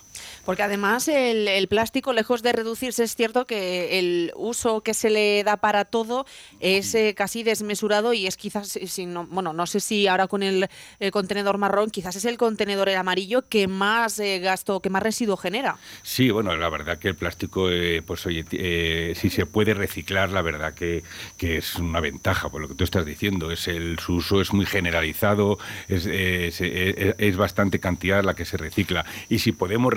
Porque además el, el plástico, lejos de reducirse, es cierto que el uso que se le da para todo es eh, casi desmesurado y es quizás, eh, si no, bueno, no sé si ahora con el, eh, contenedor marrón, quizás es el contenedor amarillo que más eh, gasto, que más residuo genera. Sí, bueno, la verdad que el plástico, eh, pues oye, eh, si se puede reciclar, la verdad que, que es una ventaja, por lo que tú estás diciendo. Es el, su uso es muy generalizado, es, es, eh, es bastante cantidad la que se recicla. Y si podemos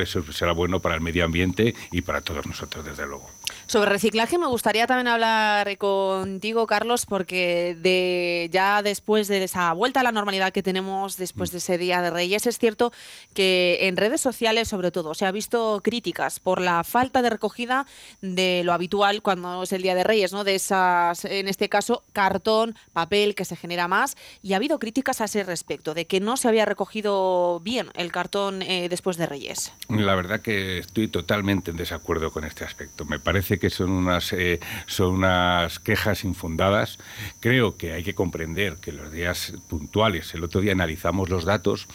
eso será bueno para el medio ambiente y para todos nosotros, desde luego. Sobre reciclaje me gustaría también hablar contigo, Carlos, porque de ya después de esa vuelta a la normalidad que tenemos después de ese Día de Reyes, es cierto que en redes sociales, sobre todo, se ha visto críticas por la falta de recogida de lo habitual cuando es el Día de Reyes, ¿no? De esas, en este caso, cartón, papel que se genera más, y ha habido críticas a ese respecto, de que no se había recogido bien el cartón eh, después de Reyes. La verdad que estoy totalmente en desacuerdo con este aspecto. Me parece que son unas, eh, son unas quejas infundadas. Creo que hay que comprender que los días puntuales, el otro día analizamos los datos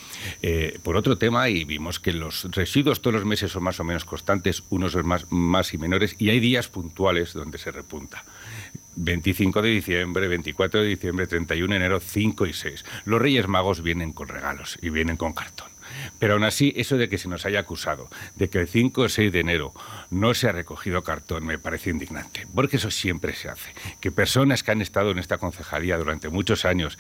eh, por otro tema y vimos que los residuos todos los meses son más o menos constantes, unos más, más y menores, y hay días puntuales donde se repunta. 25 de diciembre, 24 de diciembre, 31 de enero, 5 y 6. Los Reyes Magos vienen con regalos y vienen con cartón. Pero aún así, eso de que se nos haya acusado de que el 5 o 6 de enero no se ha recogido cartón me parece indignante, porque eso siempre se hace. Que personas que han estado en esta concejalía durante muchos años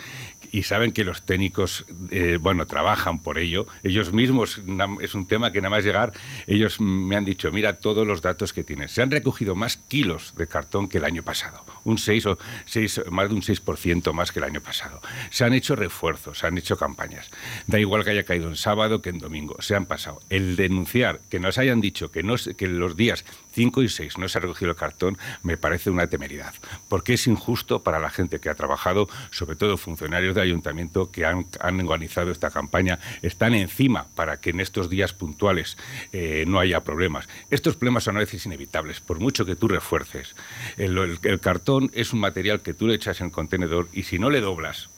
y saben que los técnicos, eh, bueno, trabajan por ello, ellos mismos, es un tema que nada más llegar, ellos me han dicho, mira todos los datos que tienes. Se han recogido más kilos de cartón que el año pasado, un 6 o 6, más de un 6% más que el año pasado. Se han hecho refuerzos, se han hecho campañas. Da igual que haya caído en sábado que en domingo, se han pasado. El denunciar que nos hayan dicho que, no, que los días 5 y 6 no se ha recogido el cartón me parece una temeridad, porque es injusto para la gente que ha trabajado, sobre todo funcionarios del ayuntamiento que han, organizado esta campaña, están encima para que en estos días puntuales eh, no haya problemas. Estos problemas son a veces inevitables, por mucho que tú refuerces. El- el cartón es un material que tú le echas en el contenedor y si no le doblas,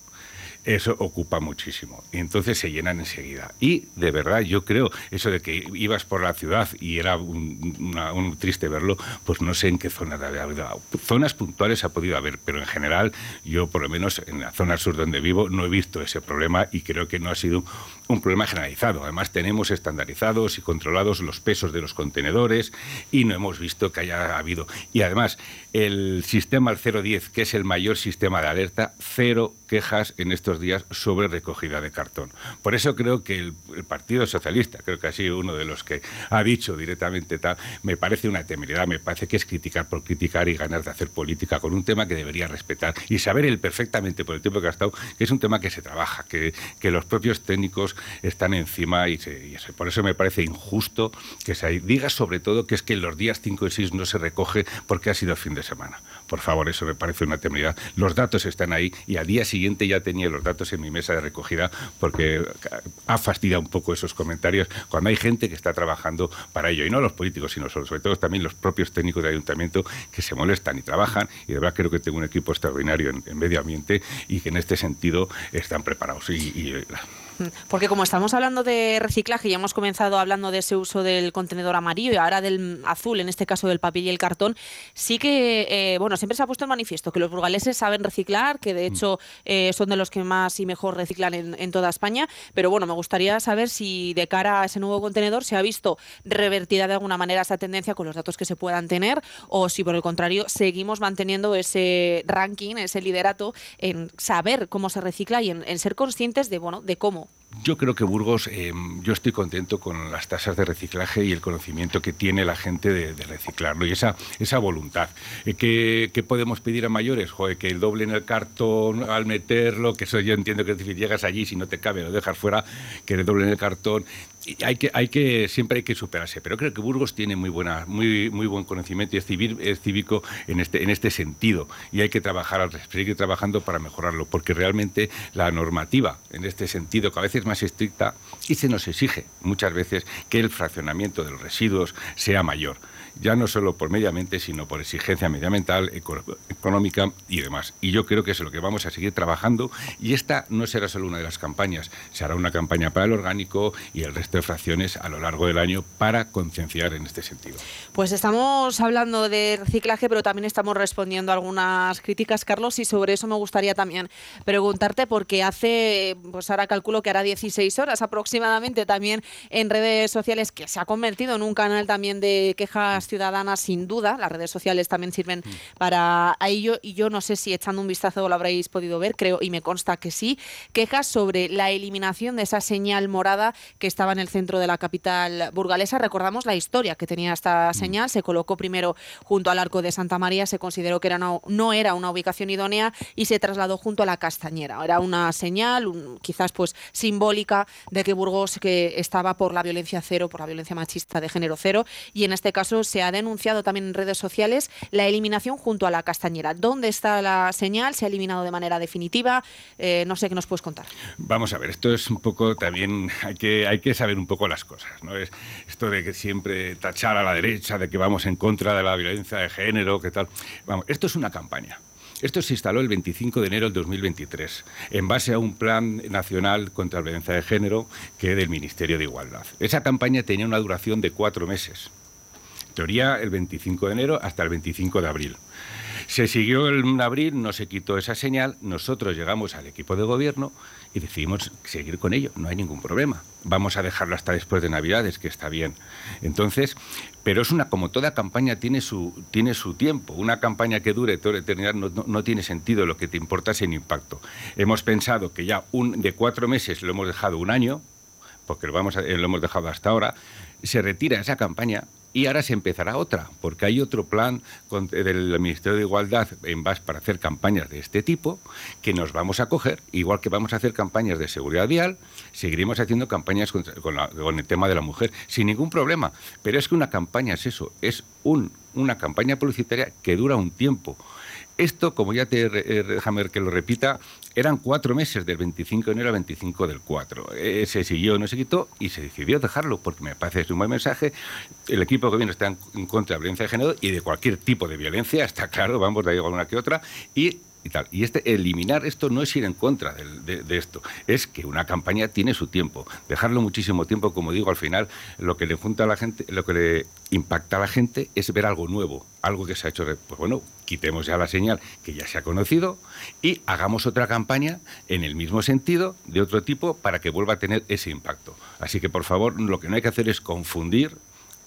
eso ocupa muchísimo. Y entonces se llenan enseguida. Y de verdad, yo creo, eso de que ibas por la ciudad y era un, una- un triste verlo, pues no sé en qué zona de habido. Zonas puntuales ha podido haber, pero en general, yo por lo menos en la zona sur donde vivo no he visto ese problema y creo que no ha sido un problema generalizado. Además, tenemos estandarizados y controlados los pesos de los contenedores y no hemos visto que haya habido. Y además, el sistema al 010, que es el mayor sistema de alerta, cero quejas en estos días sobre recogida de cartón. Por eso creo que el, Partido Socialista, creo que ha sido uno de los que ha dicho directamente tal, me parece una temeridad, me parece que es criticar por criticar y ganar de hacer política con un tema que debería respetar y saber él perfectamente por el tiempo que ha estado que es un tema que se trabaja, que, que los propios técnicos están encima y, se- y se- por eso me parece injusto que se diga sobre todo que es que los días 5 y 6 no se recoge porque ha sido fin de semana. Por favor, eso me parece una temeridad. Los datos están ahí y al día siguiente ya tenía los datos en mi mesa de recogida porque ha fastidiado un poco esos comentarios cuando hay gente que está trabajando para ello. Y no los políticos, sino sobre todo también los propios técnicos del ayuntamiento que se molestan y trabajan. Y de verdad creo que tengo un equipo extraordinario en, en medio ambiente y que en este sentido están preparados. Y, Porque como estamos hablando de reciclaje y hemos comenzado hablando de ese uso del contenedor amarillo y ahora del azul, en este caso del papel y el cartón, sí que, eh, bueno, siempre se ha puesto en manifiesto que los burgaleses saben reciclar, que de mm. hecho eh, son de los que más y mejor reciclan en, toda España, pero bueno, me gustaría saber si de cara a ese nuevo contenedor se ha visto revertida de alguna manera esa tendencia con los datos que se puedan tener o si por el contrario seguimos manteniendo ese ranking, ese liderato en saber cómo se recicla y en, en ser conscientes de, bueno, de cómo yo creo que Burgos, eh, yo estoy contento con las tasas de reciclaje y el conocimiento que tiene la gente de, reciclarlo y esa, esa voluntad. Eh, ¿qué, podemos pedir a mayores? Joder, que el doble en el cartón al meterlo, que eso yo entiendo que si llegas allí, si no te cabe, lo dejas fuera, que el doble en el cartón hay que, hay que, siempre hay que superarse, pero creo que Burgos tiene muy, buena, muy, muy buen conocimiento y es, cívico en este, en este sentido y hay que trabajar, seguir trabajando para mejorarlo, porque realmente la normativa en este sentido cada vez es más estricta y se nos exige muchas veces que el fraccionamiento de los residuos sea mayor ya no solo por mediamente, sino por exigencia medioambiental, económica y demás. Y yo creo que es lo que vamos a seguir trabajando y esta no será solo una de las campañas, será una campaña para el orgánico y el resto de fracciones a lo largo del año para concienciar en este sentido. Pues estamos hablando de reciclaje, pero también estamos respondiendo a algunas críticas, Carlos, y sobre eso me gustaría también preguntarte, porque hace, pues ahora calculo que hará 16 horas aproximadamente también en redes sociales, que se ha convertido en un canal también de quejas ciudadanas, sin duda. Las redes sociales también sirven mm. para ello y yo no sé si echando un vistazo lo habréis podido ver, creo y me consta que sí. Quejas sobre la eliminación de esa señal morada que estaba en el centro de la capital burgalesa. Recordamos la historia que tenía esta mm. señal. Se colocó primero junto al arco de Santa María, se consideró que era no, era una ubicación idónea y se trasladó junto a la Castañera. Era una señal, quizás pues simbólica, de que Burgos que estaba por la violencia cero, por la violencia machista de género cero, y en este caso se ha denunciado también en redes sociales la eliminación junto a la castañera. ¿Dónde está la señal? ¿Se ha eliminado de manera definitiva? Eh, no sé qué nos puedes contar. Vamos a ver, esto es un poco también, hay que, hay que saber un poco las cosas. ¿no? Es esto de que siempre tachar a la derecha, de que vamos en contra de la violencia de género, qué tal. Vamos, esto es una campaña. Esto se instaló el 25 de enero del 2023, en base a un plan nacional contra la violencia de género que del Ministerio de Igualdad. Esa campaña tenía una duración de cuatro meses teoría el 25 de enero hasta el 25 de abril. Se siguió en abril, no se quitó esa señal, nosotros llegamos al equipo de gobierno y decidimos seguir con ello, no hay ningún problema. Vamos a dejarlo hasta después de Navidades, que está bien. Entonces, pero es una, como toda campaña tiene su, tiene su tiempo, una campaña que dure toda la eternidad no, no, tiene sentido, lo que te importa es el impacto. Hemos pensado que ya un, de cuatro meses lo hemos dejado un año, porque lo, vamos lo hemos dejado hasta ahora, se retira esa campaña y ahora se empezará otra, porque hay otro plan del Ministerio de Igualdad en base para hacer campañas de este tipo que nos vamos a coger, igual que vamos a hacer campañas de seguridad vial, seguiremos haciendo campañas con, con el tema de la mujer sin ningún problema. Pero es que una campaña es eso, es un, una campaña publicitaria que dura un tiempo. Esto, como ya te eh, déjame que lo repita, eran cuatro meses del 25 de enero al 25 del 4. Eh, se siguió, no se quitó y se decidió dejarlo porque me parece un buen mensaje. El equipo de gobierno está en, contra de la violencia de género y de cualquier tipo de violencia, está claro, vamos, de alguna que otra. Y y tal. Y este, eliminar esto no es ir en contra de, esto, es que una campaña tiene su tiempo. Dejarlo muchísimo tiempo, como digo, al final lo que le junta a la gente, lo que le impacta a la gente es ver algo nuevo, algo que se ha hecho. Pues bueno, quitemos ya la señal que ya se ha conocido y hagamos otra campaña en el mismo sentido, de otro tipo, para que vuelva a tener ese impacto. Así que, por favor, lo que no hay que hacer es confundir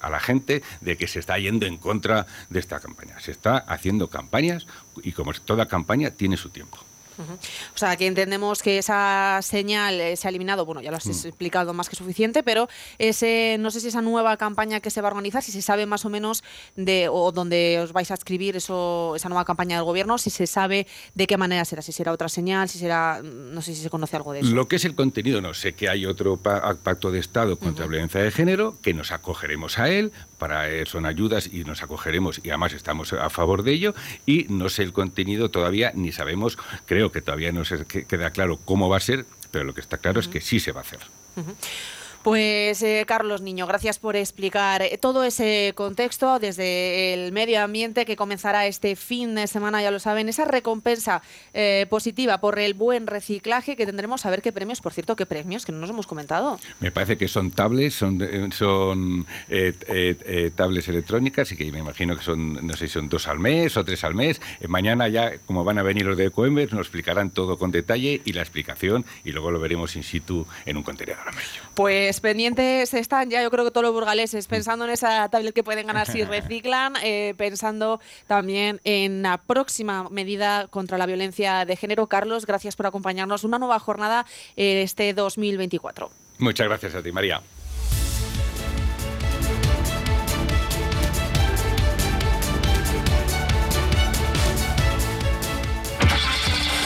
a la gente de que se está yendo en contra de esta campaña. Se está haciendo campañas y como toda campaña tiene su tiempo. O sea, que entendemos que esa señal eh, se ha eliminado, bueno, ya lo has mm. explicado más que suficiente, pero ese, no sé si esa nueva campaña que se va a organizar, si se sabe más o menos de, o donde os vais a escribir eso, esa nueva campaña del gobierno, si se sabe de qué manera será, si será otra señal, si será, no sé si se conoce algo de eso. Lo que es el contenido, no sé que hay otro pacto de Estado contra la violencia de género, que nos acogeremos a él, para él son ayudas y nos acogeremos y además estamos a favor de ello, y no sé el contenido todavía, ni sabemos, creo que todavía no se queda claro cómo va a ser, pero lo que está claro es que sí se va a hacer. Pues eh, Carlos Niño, gracias por explicar eh, todo ese contexto desde el medio ambiente que comenzará este fin de semana, ya lo saben, esa recompensa eh, positiva por el buen reciclaje que tendremos a ver qué premios, por cierto, qué premios que no nos hemos comentado. Me parece que son tablets, son, son tablets electrónicas y que me imagino que son, no sé si son dos al mes o tres al mes. mañana ya, como van a venir los de Coembers, nos explicarán todo con detalle y la explicación y luego lo veremos in situ en un contenedor amarillo. Pues pendientes están ya, yo creo que todos los burgaleses, pensando en esa tablet que pueden ganar si (laughs) reciclan, eh, pensando también en la próxima medida contra la violencia de género. Carlos, gracias por acompañarnos. Una nueva jornada eh, este 2024. Muchas gracias a ti, María.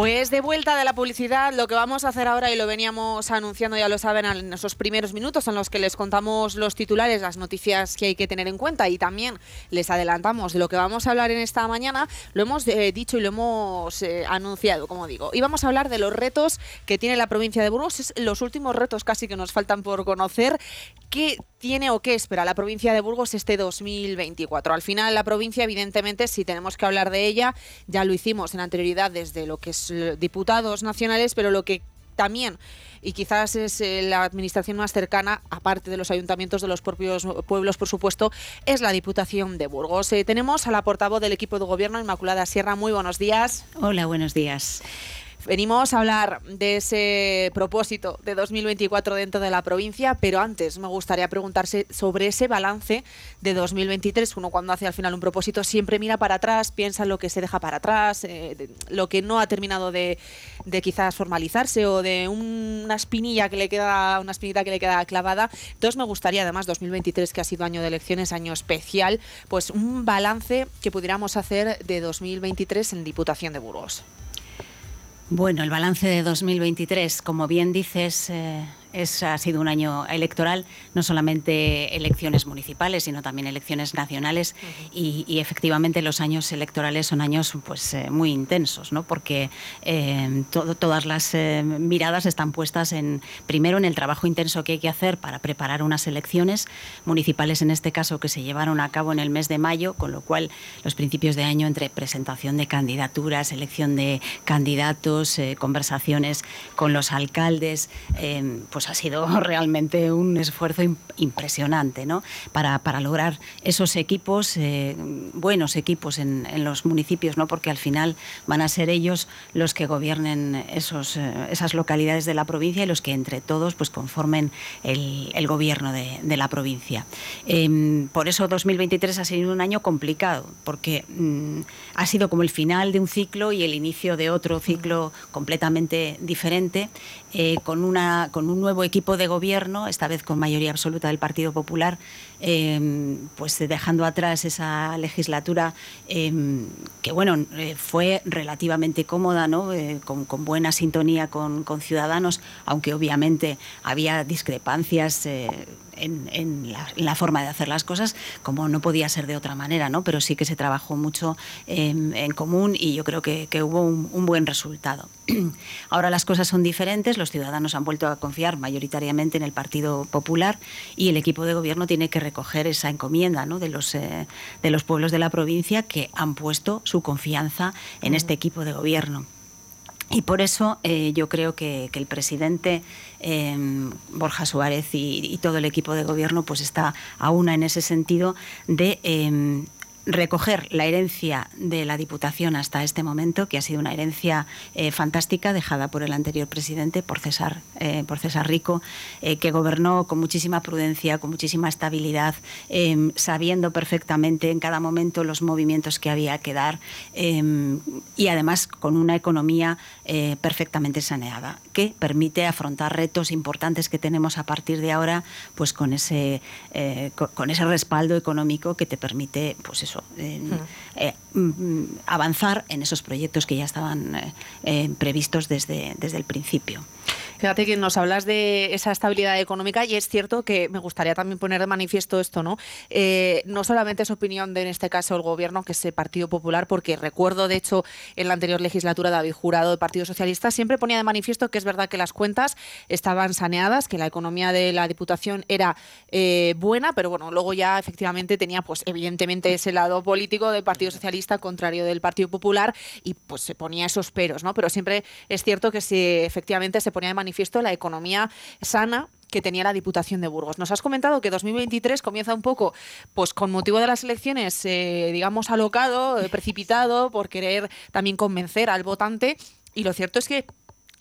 Pues de vuelta de la publicidad, lo que vamos a hacer ahora y lo veníamos anunciando, ya lo saben, en esos primeros minutos en los que les contamos los titulares, las noticias que hay que tener en cuenta y también les adelantamos de lo que vamos a hablar en esta mañana, lo hemos eh, dicho y lo hemos eh, anunciado, como digo. Y vamos a hablar de los retos que tiene la provincia de Burgos, los últimos retos casi que nos faltan por conocer, qué tiene o qué espera la provincia de Burgos este 2024. Al final la provincia, evidentemente, si tenemos que hablar de ella, ya lo hicimos en anterioridad desde lo que es eh, diputados nacionales, pero lo que también y quizás es eh, la administración más cercana, aparte de los ayuntamientos de los propios pueblos, por supuesto, es la Diputación de Burgos. Eh, tenemos a la portavoz del equipo de gobierno, Inmaculada Sierra. Muy buenos días. Hola, buenos días. Venimos a hablar de ese propósito de 2024 dentro de la provincia, pero antes me gustaría preguntarse sobre ese balance de 2023. Uno cuando hace al final un propósito siempre mira para atrás, piensa en lo que se deja para atrás, eh, lo que no ha terminado de, quizás formalizarse o de una espinilla que le queda, una espinita que le queda clavada. Entonces me gustaría además 2023 que ha sido año de elecciones, año especial, pues un balance que pudiéramos hacer de 2023 en Diputación de Burgos. Bueno, el balance de 2023, como bien dices, eh, es, ha sido un año electoral, no solamente elecciones municipales, sino también elecciones nacionales y, efectivamente los años electorales son años pues, eh, muy intensos, ¿no? porque eh, todas las eh, miradas están puestas en, primero en el trabajo intenso que hay que hacer para preparar unas elecciones municipales, en este caso, que se llevaron a cabo en el mes de mayo, con lo cual los principios de año entre presentación de candidaturas, elección de candidatos, conversaciones con los alcaldes, pues ha sido (laughs) realmente un esfuerzo impresionante ¿no? para, para lograr esos equipos, eh, buenos equipos en, los municipios, ¿no? porque al final van a ser ellos los que gobiernen esos, eh, esas localidades de la provincia y los que entre todos pues, conformen el, gobierno de, la provincia. Eh, por eso 2023 ha sido un año complicado, porque mm, ha sido como el final de un ciclo y el inicio de otro ciclo completamente diferente, eh, con, una, con un nuevo equipo de gobierno, esta vez con mayoría absoluta del Partido Popular, em, pues dejando atrás esa legislatura em, que bueno eh, fue relativamente cómoda, ¿no? Eh, con, buena sintonía con, con, Ciudadanos, aunque obviamente había discrepancias en, la, forma de hacer las cosas, como no podía ser de otra manera, ¿no? pero sí que se trabajó mucho en, común y yo creo que, hubo un, buen resultado. (clears throat) Ahora las cosas son diferentes, los ciudadanos han vuelto a confiar mayoritariamente en el Partido Popular y el equipo de gobierno tiene que recoger esa encomienda ¿no? de, los, eh, de los pueblos de la provincia que han puesto su confianza en este equipo de gobierno. Y por eso eh, yo creo que, el presidente em, Borja Suárez y, todo el equipo de gobierno pues está a una en ese sentido de em, recoger la herencia de la Diputación hasta este momento, que ha sido una herencia eh, fantástica dejada por el anterior presidente, por César, eh, por César Rico, eh, que gobernó con muchísima prudencia, con muchísima estabilidad, sabiendo perfectamente en cada momento los movimientos que había que dar y además con una economía perfectamente saneada, que permite afrontar retos importantes que tenemos a partir de ahora, pues con ese, con ese respaldo económico que te permite, pues eso, eh, mm, avanzar en esos proyectos que ya estaban eh, eh, previstos desde, desde el principio. Fíjate que nos hablas de esa estabilidad económica y es cierto que me gustaría también poner de manifiesto esto, ¿no? Eh, no solamente es opinión de, en este caso, el gobierno, que es el Partido Popular, porque recuerdo, de hecho, en la anterior legislatura, David Jurado, del Partido Socialista, siempre ponía de manifiesto que es verdad que las cuentas estaban saneadas, que la economía de la Diputación era eh, buena, pero bueno, luego ya efectivamente tenía, pues evidentemente, ese lado político del Partido Socialista, contrario del Partido Popular, y pues se ponía esos peros, ¿no? Pero siempre es cierto que si efectivamente se ponía de manifiesto manifiesto la economía sana que tenía la Diputación de Burgos. Nos has comentado que 2023 comienza un poco, pues con motivo de las elecciones, eh, digamos, alocado, eh, precipitado, por querer también convencer al votante. Y lo cierto es que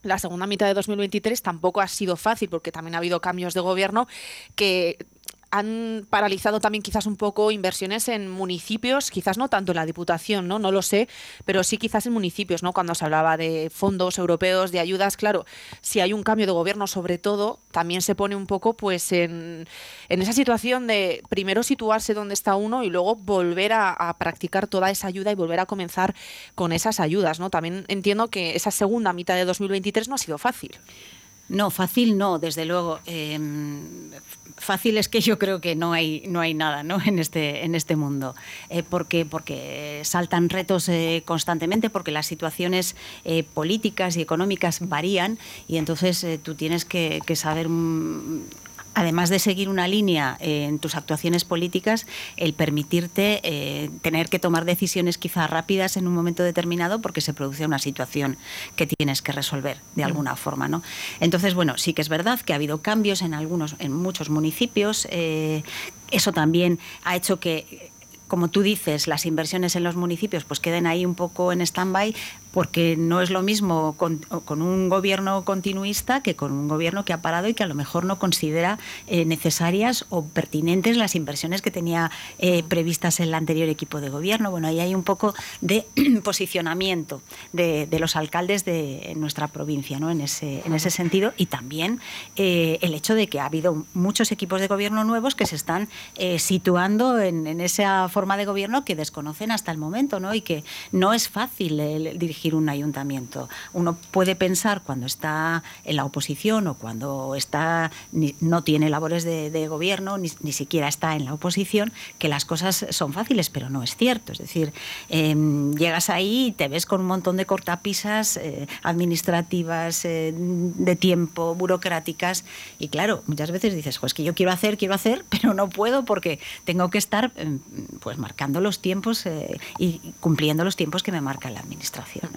la segunda mitad de 2023 tampoco ha sido fácil porque también ha habido cambios de gobierno que han paralizado también quizás un poco inversiones en municipios, quizás no tanto en la Diputación, ¿no? No lo sé, pero sí quizás en municipios, ¿no? Cuando se hablaba de fondos europeos, de ayudas, claro, si hay un cambio de gobierno sobre todo, también se pone un poco pues en, en esa situación de primero situarse donde está uno y luego volver a, a, practicar toda esa ayuda y volver a comenzar con esas ayudas, ¿no? También entiendo que esa segunda mitad de 2023 no ha sido fácil. No, fácil no, desde luego. Em, fácil es que yo creo que no hay, no hay nada ¿no? En, este, en este mundo, eh, porque, porque saltan retos eh, constantemente, porque las situaciones eh, políticas y económicas varían y entonces tú tienes que, que saber mm, además de seguir una línea eh, en tus actuaciones políticas, el permitirte eh, tener que tomar decisiones quizá rápidas en un momento determinado porque se produce una situación que tienes que resolver de alguna forma. ¿no? Entonces, bueno, sí que es verdad que ha habido cambios en algunos, en muchos municipios. Eh, eso también ha hecho que como tú dices, las inversiones en los municipios pues queden ahí un poco en stand-by porque no es lo mismo con, un gobierno continuista que con un gobierno que ha parado y que a lo mejor no considera eh, necesarias o pertinentes las inversiones que tenía eh, previstas el anterior equipo de gobierno. Bueno, ahí hay un poco de (clears throat) posicionamiento de, los alcaldes de nuestra provincia ¿no? en, ese, en ese sentido y también eh, el hecho de que ha habido muchos equipos de gobierno nuevos que se están situando en, esa forma de gobierno que desconocen hasta el momento ¿no? y que no es fácil dirigir un ayuntamiento. Uno puede pensar cuando está en la oposición o cuando está no tiene labores de, gobierno, ni, siquiera está en la oposición, que las cosas son fáciles, pero no es cierto. Es decir, em, llegas ahí y te ves con un montón de cortapisas eh, administrativas, eh, de tiempo, burocráticas, y claro, muchas veces dices, pues que yo quiero hacer, quiero hacer, (laughs) pero no puedo porque tengo que estar em, pues marcando los tiempos eh, y cumpliendo los tiempos que me marca la administración.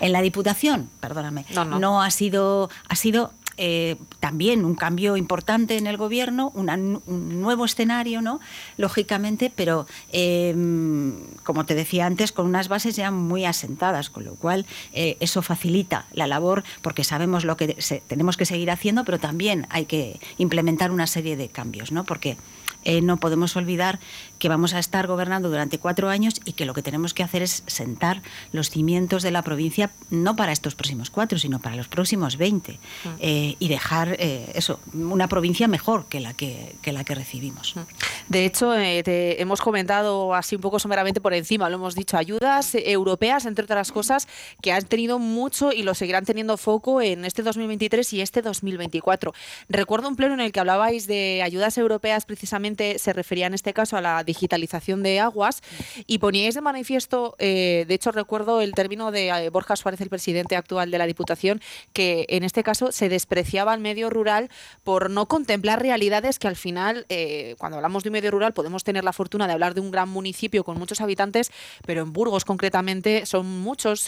En la Diputación, perdóname, no, ha sido ha sido eh, también un cambio importante en el gobierno, un nuevo escenario, ¿no? Lógicamente, pero em, como te decía antes, con unas bases ya muy asentadas, con lo cual eh, eso facilita la labor porque sabemos lo que tenemos que seguir haciendo, pero también hay que implementar una serie de cambios, ¿no? Porque eh, no podemos olvidar que vamos a estar gobernando durante cuatro años y que lo que tenemos que hacer es sentar los cimientos de la provincia, no para estos próximos cuatro, sino para los próximos veinte, mm. eh, y dejar eh, eso, una provincia mejor que la que, la que recibimos. Mm. De hecho, te hemos comentado así un poco someramente por encima, lo hemos dicho, ayudas europeas, entre otras cosas, que han tenido mucho y lo seguirán teniendo foco en este 2023 y este 2024. Recuerdo un pleno en el que hablabais de ayudas europeas precisamente se refería en este caso a la digitalización de aguas y poníais de manifiesto, eh, de hecho recuerdo el término de eh, Borja Suárez, el presidente actual de la Diputación, que en este caso se despreciaba el medio rural por no contemplar realidades que al final, eh, cuando hablamos de un medio rural, podemos tener la fortuna de hablar de un gran municipio con muchos habitantes, pero en Burgos concretamente son muchos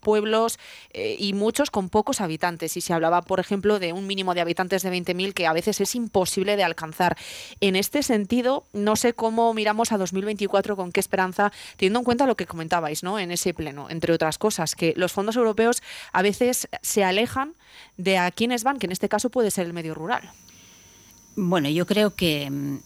pueblos y muchos con pocos habitantes. Y se hablaba, por ejemplo, de un mínimo de habitantes de 20.000 que a veces es imposible de alcanzar. En este sentido, no sé cómo miramos a 2024, con qué esperanza, teniendo en cuenta lo que comentabais ¿no? en ese pleno, entre otras cosas, que los fondos europeos a veces se alejan de a quienes van, que en este caso puede ser el medio rural. Bueno, yo creo que mm,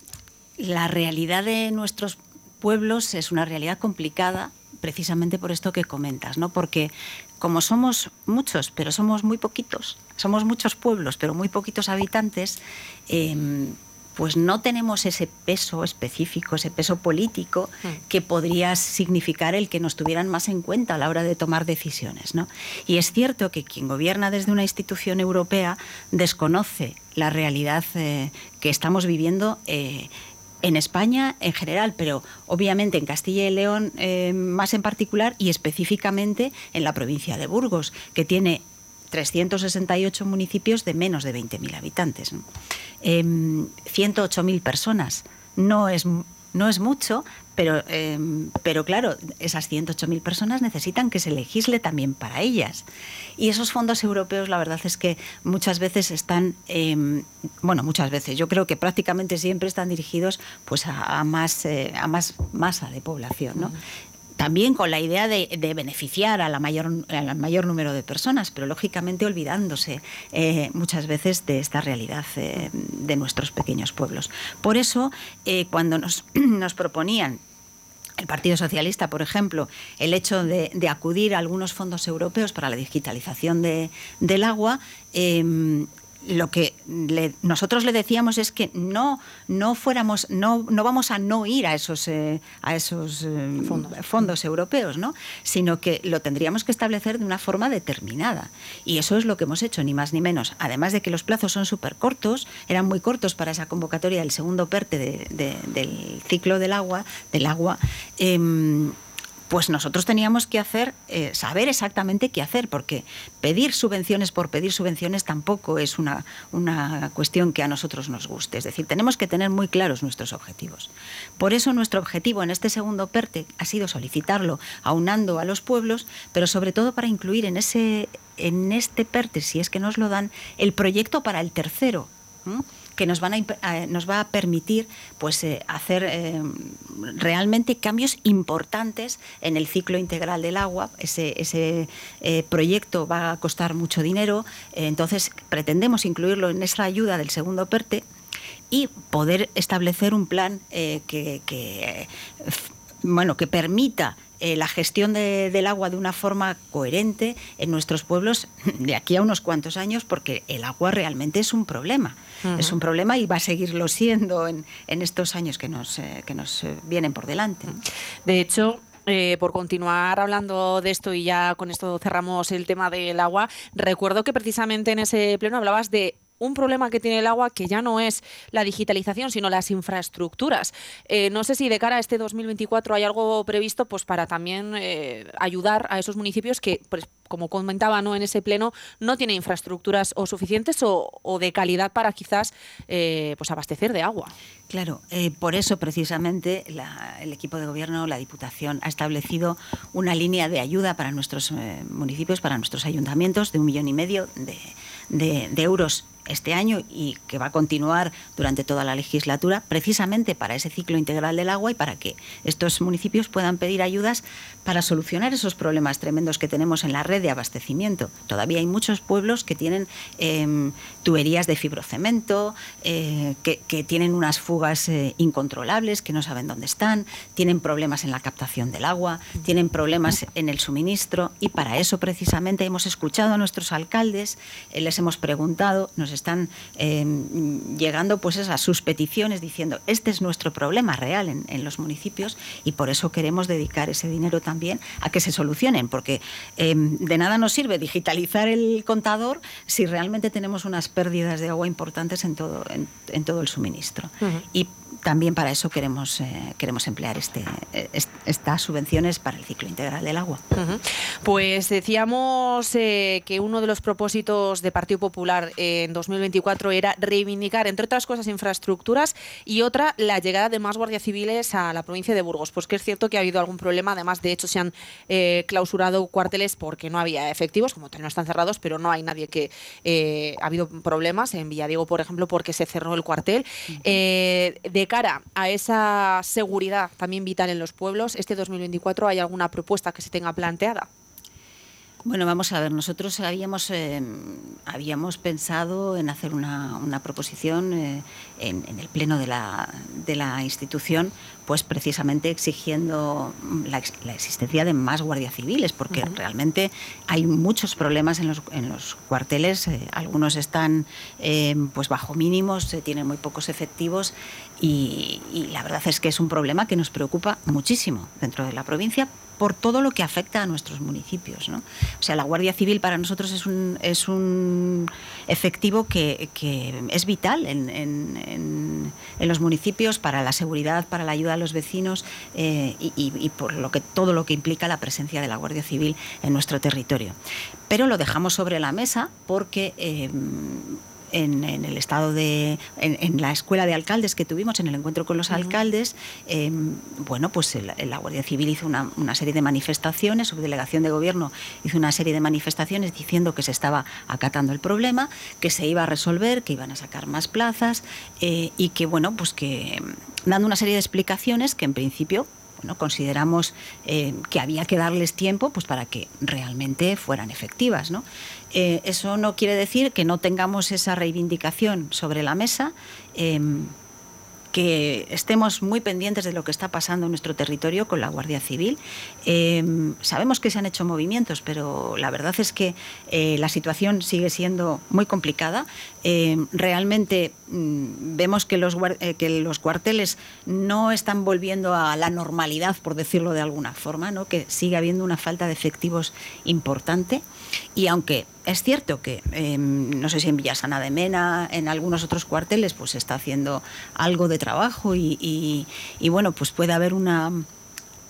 la realidad de nuestros pueblos es una realidad complicada precisamente por esto que comentas, ¿no? Porque como somos muchos, pero somos muy poquitos, somos muchos pueblos, pero muy poquitos habitantes, eh, pues no tenemos ese peso específico, ese peso político mm. que podría significar el que nos tuvieran más en cuenta a la hora de tomar decisiones. ¿no? Y es cierto que quien gobierna desde una institución europea desconoce la realidad eh, que estamos viviendo. Eh, en España en general, pero obviamente en Castilla y León eh, más en particular y específicamente en la provincia de Burgos, que tiene 368 municipios de menos de 20.000 habitantes. 108.000 em, personas. No es, no es mucho, pero, em, pero claro, esas 108.000 personas necesitan que se legisle también para ellas. Y esos fondos europeos, la verdad es que muchas veces están, em, bueno, muchas veces, yo creo que prácticamente siempre están dirigidos pues a, más, eh, a más masa de población. ¿no? También con la idea de, beneficiar a la mayor, al mayor número de personas, pero lógicamente olvidándose eh, muchas veces de esta realidad eh, de nuestros pequeños pueblos. Por eso, eh, cuando nos, (clears throat) nos proponían el Partido Socialista, por ejemplo, el hecho de, acudir a algunos fondos europeos para la digitalización del agua, lo que nosotros le decíamos es que no, no fuéramos, no, no vamos a no ir a esos, eh, a esos eh, fondos. europeos, ¿no? sino que lo tendríamos que establecer de una forma determinada. Y eso es lo que hemos hecho, ni más ni menos. Además de que los plazos son súper cortos, eran muy cortos para esa convocatoria del segundo PERTE del ciclo del agua, del agua. Em, pues nosotros teníamos que hacer, eh, saber exactamente qué hacer, porque pedir subvenciones por pedir subvenciones tampoco es una, una cuestión que a nosotros nos guste. Es decir, tenemos que tener muy claros nuestros objetivos. Por eso nuestro objetivo en este segundo PERTE ha sido solicitarlo aunando a los pueblos, pero sobre todo para incluir en, ese, en este PERTE, si es que nos lo dan, el proyecto para el tercero que nos, van a, nos va a permitir pues, eh, hacer eh, realmente cambios importantes en el ciclo integral del agua. Ese, ese eh, proyecto va a costar mucho dinero, entonces pretendemos incluirlo en esa ayuda del segundo PERTE y poder establecer un plan que, bueno, que permita eh, la gestión del agua de una forma coherente en nuestros pueblos de aquí a unos cuantos años, porque el agua realmente es un problema. Es un problema y va a seguirlo siendo en, estos años que nos, eh, que nos eh, vienen por delante. De hecho, eh, por continuar hablando de esto y ya con esto cerramos el tema del agua, recuerdo que precisamente en ese pleno hablabas de un problema que tiene el agua que ya no es la digitalización, sino las infraestructuras. Eh, no sé si de cara a este 2024 hay algo previsto pues para también eh, ayudar a esos municipios que, pues, como comentaba ¿no? en ese pleno, no tienen infraestructuras o suficientes o, de calidad para quizás eh, pues abastecer de agua. Claro, por eso precisamente el equipo de gobierno, la Diputación, ha establecido una línea de ayuda para nuestros municipios, para nuestros ayuntamientos, de un millón y medio de euros este año y que va a continuar durante toda la legislatura, precisamente para ese ciclo integral del agua y para que estos municipios puedan pedir ayudas para solucionar esos problemas tremendos que tenemos en la red de abastecimiento. Todavía hay muchos pueblos que tienen em, tuberías de fibrocemento, eh, que, tienen unas fugas eh, incontrolables, que no saben dónde están, tienen problemas en la captación del agua, tienen problemas en el suministro y para eso precisamente hemos escuchado a nuestros alcaldes, eh, les hemos preguntado, nos están em, llegando pues esas sus peticiones diciendo este es nuestro problema real en, los municipios y por eso queremos dedicar ese dinero también a que se solucionen, porque em, de nada nos sirve digitalizar el contador si realmente tenemos unas pérdidas de agua importantes en todo, en, todo el suministro. Y también para eso queremos, eh, queremos emplear este, estas subvenciones para el ciclo integral del agua. Pues decíamos eh, que uno de los propósitos de Partido Popular en 2024 era reivindicar, entre otras cosas, infraestructuras y otra, la llegada de más guardias civiles a la provincia de Burgos. Pues que es cierto que ha habido algún problema, además, de hecho, se han eh, clausurado cuarteles porque no había efectivos, como no están cerrados, pero no hay nadie que... ha habido problemas en Villadiego, por ejemplo, porque se cerró el cuartel. de cara a esa seguridad también vital en los pueblos, este 2024 hay alguna propuesta que se tenga planteada? Bueno, vamos a ver, nosotros habíamos, eh, habíamos pensado en hacer una, proposición eh, en, el pleno de la, de la institución, pues precisamente exigiendo la, existencia de más guardias civiles, porque realmente hay muchos problemas en los, en los cuarteles, eh, algunos están pues bajo mínimos, tienen muy pocos efectivos y, y la verdad es que es un problema que nos preocupa muchísimo dentro de la provincia por todo lo que afecta a nuestros municipios. O sea, la Guardia Civil para nosotros es un, efectivo que, es vital en, en, los municipios para la seguridad, para la ayuda a los vecinos eh, y, por lo que, todo lo que implica la presencia de la Guardia Civil en nuestro territorio. Pero lo dejamos sobre la mesa porque... Eh, en, el estado de. En, la escuela de alcaldes que tuvimos, en el encuentro con los alcaldes, em, bueno, pues la Guardia Civil hizo una, serie de manifestaciones, su delegación de gobierno hizo una serie de manifestaciones diciendo que se estaba acatando el problema, que se iba a resolver, que iban a sacar más plazas eh, y que, bueno, pues que dando una serie de explicaciones que en principio bueno, consideramos eh, que había que darles tiempo pues, para que realmente fueran efectivas. ¿no? Eh, eso no quiere decir que no tengamos esa reivindicación sobre la mesa. Em, que estemos muy pendientes de lo que está pasando en nuestro territorio con la Guardia Civil. Em, sabemos que se han hecho movimientos, pero la verdad es que eh, la situación sigue siendo muy complicada. Em, realmente mm, vemos que los, eh, que los cuarteles no están volviendo a la normalidad, por decirlo de alguna forma, ¿no? que sigue habiendo una falta de efectivos importante. Y aunque es cierto que, em, no sé si en Villasana de Mena, en algunos otros cuarteles, pues está haciendo algo de trabajo y bueno, pues puede haber una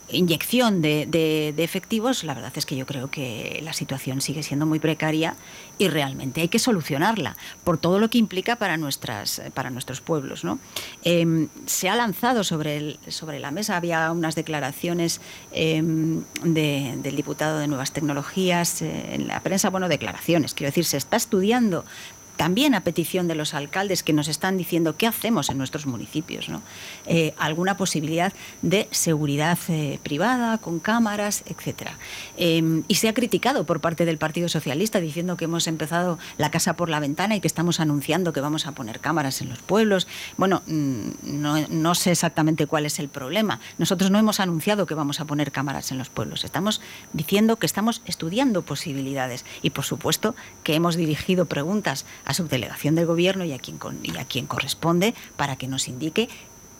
inyección de, efectivos, la verdad es que yo creo que la situación sigue siendo muy precaria y realmente hay que solucionarla por todo lo que implica para, nuestras, para nuestros pueblos. ¿no? Em, se ha lanzado sobre, sobre la mesa, había unas declaraciones em, del diputado de Nuevas Tecnologías eh, en la prensa, bueno, declaraciones, quiero decir, se está estudiando también a petición de los alcaldes que nos están diciendo qué hacemos en nuestros municipios, ¿no? Eh, alguna posibilidad de seguridad eh, privada, con cámaras, etc. Em, y se ha criticado por parte del Partido Socialista diciendo que hemos empezado la casa por la ventana y que estamos anunciando que vamos a poner cámaras en los pueblos. Bueno, mm, no sé exactamente cuál es el problema. Nosotros no hemos anunciado que vamos a poner cámaras en los pueblos. Estamos diciendo que estamos estudiando posibilidades y, por supuesto, que hemos dirigido preguntas a subdelegación del Gobierno y a quien, y a quien corresponde para que nos indique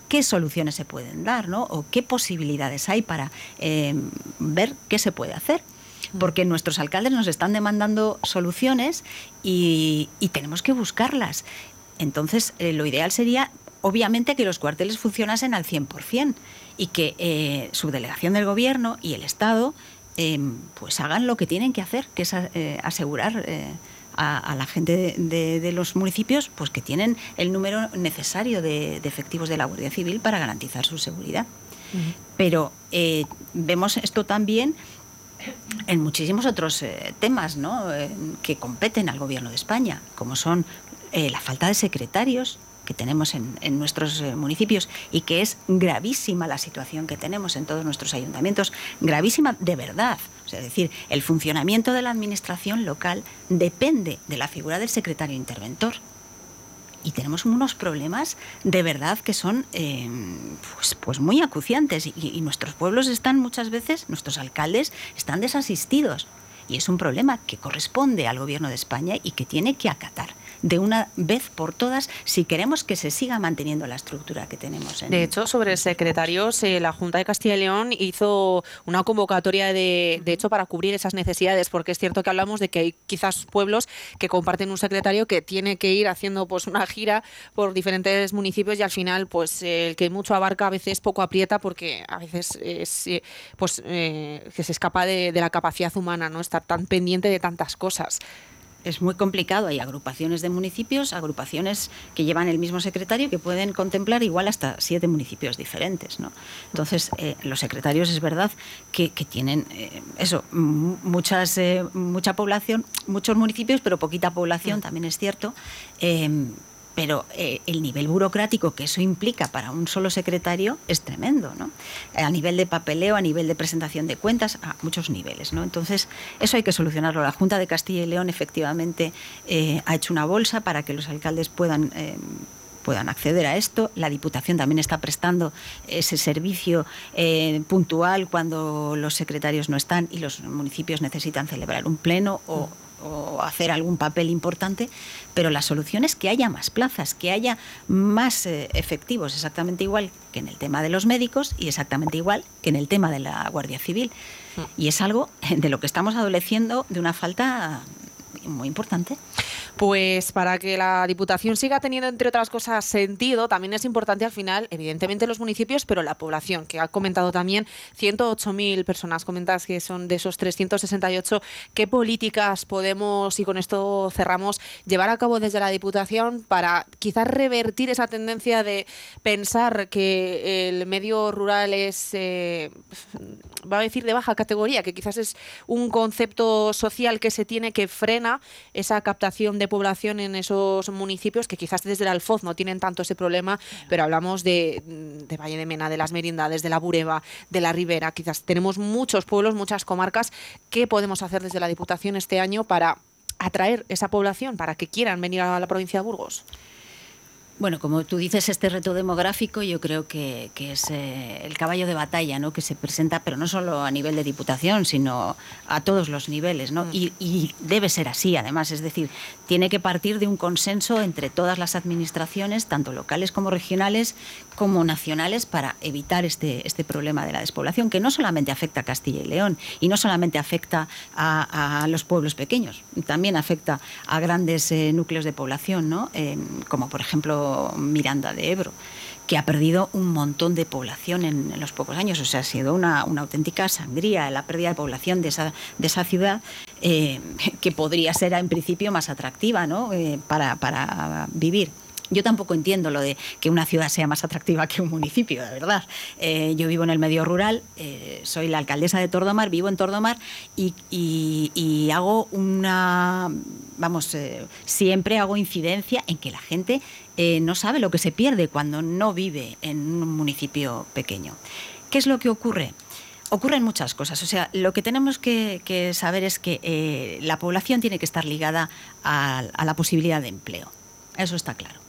qué soluciones se pueden dar, ¿no? O qué posibilidades hay para eh, ver qué se puede hacer porque nuestros alcaldes nos están demandando soluciones y, tenemos que buscarlas. Entonces, eh, lo ideal sería, obviamente, que los cuarteles funcionasen al 100% y que eh, su delegación del gobierno y el Estado em, pues hagan lo que tienen que hacer, que es eh, asegurar a, la gente de, los municipios pues que tienen el número necesario de, efectivos de la Guardia Civil para garantizar su seguridad. Pero vemos esto también en muchísimos otros eh, temas ¿no? Eh, que competen al Gobierno de España, como son eh, la falta de secretarios que tenemos en, nuestros municipios y que es gravísima la situación que tenemos en todos nuestros ayuntamientos, gravísima de verdad. Es decir, el funcionamiento de la administración local depende de la figura del secretario interventor. Y tenemos unos problemas de verdad que son eh, pues, pues, muy acuciantes. Y, y nuestros pueblos están muchas veces, nuestros alcaldes están desasistidos. Y es un problema que corresponde al Gobierno de España y que tiene que acatar de una vez por todas si queremos que se siga manteniendo la estructura que tenemos. De hecho, sobre secretarios, eh, la Junta de Castilla y León hizo una convocatoria de, de hecho para cubrir esas necesidades, porque es cierto que hablamos de que hay quizás pueblos que comparten un secretario que tiene que ir haciendo pues una gira por diferentes municipios y al final pues el que mucho abarca a veces poco aprieta porque a veces es eh, pues eh, que se escapa de, de la capacidad humana, ¿no? Estar tan pendiente de tantas cosas es muy complicado. Hay agrupaciones de municipios, agrupaciones que llevan el mismo secretario que pueden contemplar igual hasta siete municipios diferentes. ¿no? Entonces, eh, los secretarios es verdad que, tienen eh, eso, muchas, eh, mucha población, muchos municipios, pero poquita población, también es cierto pero eh, el nivel burocrático que eso implica para un solo secretario es tremendo, ¿no? A nivel de papeleo, a nivel de presentación de cuentas, a muchos niveles, ¿no? Entonces, eso hay que solucionarlo. La Junta de Castilla y León efectivamente eh, ha hecho una bolsa para que los alcaldes puedan... Eh, puedan acceder a esto. La Diputación también está prestando ese servicio puntual cuando los secretarios no están y los municipios necesitan celebrar un pleno o, o hacer algún papel importante, pero la solución es que haya más plazas, que haya más eh, efectivos, exactamente igual que en el tema de los médicos y exactamente igual que en el tema de la Guardia Civil. Mm. Y es algo de lo que estamos adoleciendo de una falta muy importante. Pues para que la Diputación siga teniendo, entre otras cosas, sentido, también es importante al final, evidentemente, los municipios, pero la población, que ha comentado también 108.000 personas. Comentas que son de esos 368. ¿Qué políticas podemos, y con esto cerramos, llevar a cabo desde la Diputación para quizás revertir esa tendencia de pensar que el medio rural es, eh, va a decir, de baja categoría, que quizás es un concepto social que se tiene que frena esa captación de población en esos municipios que quizás desde el Alfoz no tienen tanto ese problema, pero hablamos de, de Valle de Mena, de las Merindades, de la Bureba, de la Ribera. Quizás tenemos muchos pueblos, muchas comarcas. ¿Qué podemos hacer desde la Diputación este año para atraer esa población, para que quieran venir a la provincia de Burgos? Bueno, como tú dices, este reto demográfico yo creo que, es eh, el caballo de batalla ¿no? que se presenta, pero no solo a nivel de diputación, sino a todos los niveles. ¿no? Mm. Y, debe ser así, además, es decir, tiene que partir de un consenso entre todas las administraciones, tanto locales como regionales, como nacionales, para evitar este, este problema de la despoblación, que no solamente afecta a Castilla y León y no solamente afecta a, los pueblos pequeños, también afecta a grandes eh, núcleos de población, ¿no? Eh, como por ejemplo Miranda de Ebro, que ha perdido un montón de población en, los pocos años. O sea, ha sido una, auténtica sangría la pérdida de población de esa, ciudad, eh, que podría ser en principio más atractiva ¿no? Eh, para, vivir. Yo tampoco entiendo lo de que una ciudad sea más atractiva que un municipio, de verdad. Eh, yo vivo en el medio rural, soy la alcaldesa de Tordomar, vivo en Tordomar y, hago una, vamos, eh, siempre hago incidencia en que la gente no sabe lo que se pierde cuando no vive en un municipio pequeño. ¿Qué es lo que ocurre? Ocurren muchas cosas. O sea, lo que tenemos que, saber es que la población tiene que estar ligada a la posibilidad de empleo. Eso está claro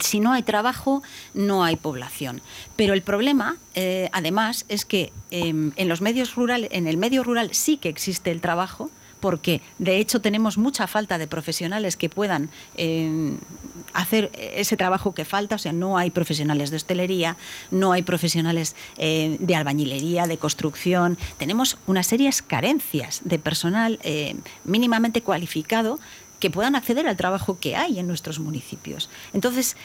si no hay trabajo, no hay población. Pero el problema, eh, además, es que em, en los medios rurales, en el medio rural sí que existe el trabajo, porque de hecho tenemos mucha falta de profesionales que puedan em, hacer ese trabajo que falta, o sea, no hay profesionales de hostelería, no hay profesionales eh, de albañilería, de construcción, tenemos unas serias carencias de personal eh, mínimamente cualificado que puedan acceder al trabajo que hay en nuestros municipios. Entonces,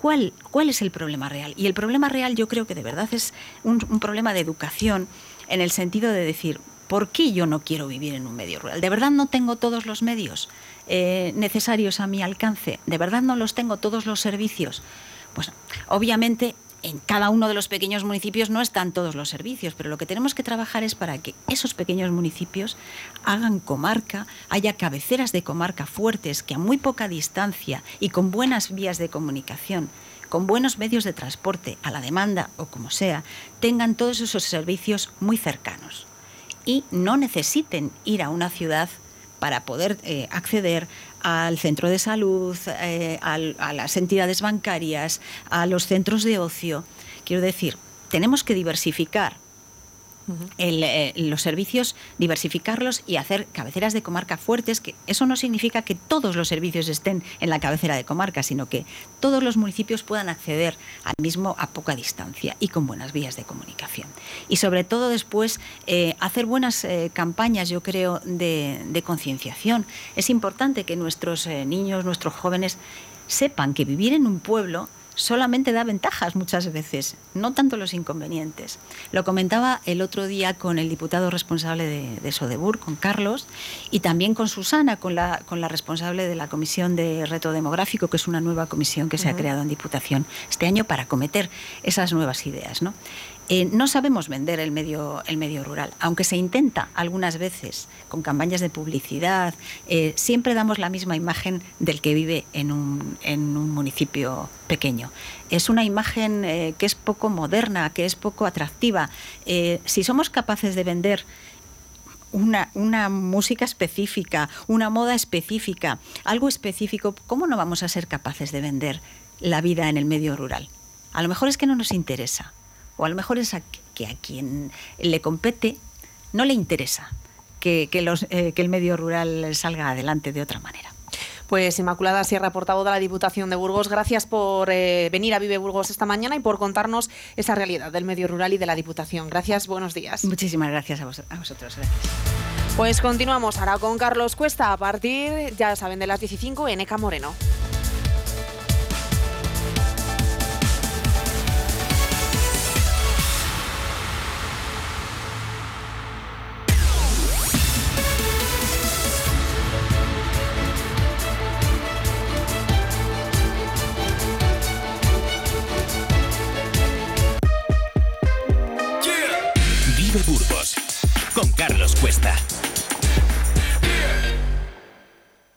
¿cuál, cuál es el problema real? Y el problema real yo creo que de verdad es un problema de educación en el sentido de decir, ¿por qué yo no quiero vivir en un medio rural? ¿De verdad no tengo todos los medios eh, necesarios a mi alcance? ¿De verdad no los tengo todos los servicios? Pues obviamente en cada uno de los pequeños municipios no están todos los servicios, pero lo que tenemos que trabajar es para que esos pequeños municipios hagan comarca, haya cabeceras de comarca fuertes que a muy poca distancia y con buenas vías de comunicación con buenos medios de transporte a la demanda o como sea, tengan todos esos servicios muy cercanos y no necesiten ir a una ciudad para poder eh, acceder al centro de salud, eh, a las entidades bancarias, a los centros de ocio. Quiero decir, tenemos que diversificar eh, los servicios, diversificarlos y hacer cabeceras de comarca fuertes, que eso no significa que todos los servicios estén en la cabecera de comarca, sino que todos los municipios puedan acceder al mismo a poca distancia y con buenas vías de comunicación. Y sobre todo después eh, hacer buenas eh, campañas, yo creo, de, de concienciación. Es importante que nuestros niños, nuestros jóvenes sepan que vivir en un pueblo solamente da ventajas muchas veces, no tanto los inconvenientes. Lo comentaba el otro día con el diputado responsable de, de Sodebur, con Carlos, y también con Susana, con la, con la responsable de la Comisión de Reto Demográfico, que es una nueva comisión que se ha creado en Diputación este año para cometer esas nuevas ideas. ¿no? Eh, no sabemos vender el medio, rural, aunque se intenta algunas veces con campañas de publicidad, eh, siempre damos la misma imagen del que vive en un, municipio pequeño. Es una imagen eh, que es poco moderna, que es poco atractiva. si somos capaces de vender una, música específica, una moda específica, algo específico, ¿cómo no vamos a ser capaces de vender la vida en el medio rural? A lo mejor es que no nos interesa o a lo mejor es que a quien le compete no le interesa que, los, eh, que el medio rural salga adelante de otra manera. Pues Inmaculada Sierra, portavoz de la Diputación de Burgos, gracias por eh, venir a Vive Burgos esta mañana y por contarnos esa realidad del medio rural y de la Diputación. Gracias, buenos días. Muchísimas gracias a, a vosotros. Gracias. Pues continuamos ahora con Carlos Cuesta a partir, ya saben, de las 15 en ECA Moreno.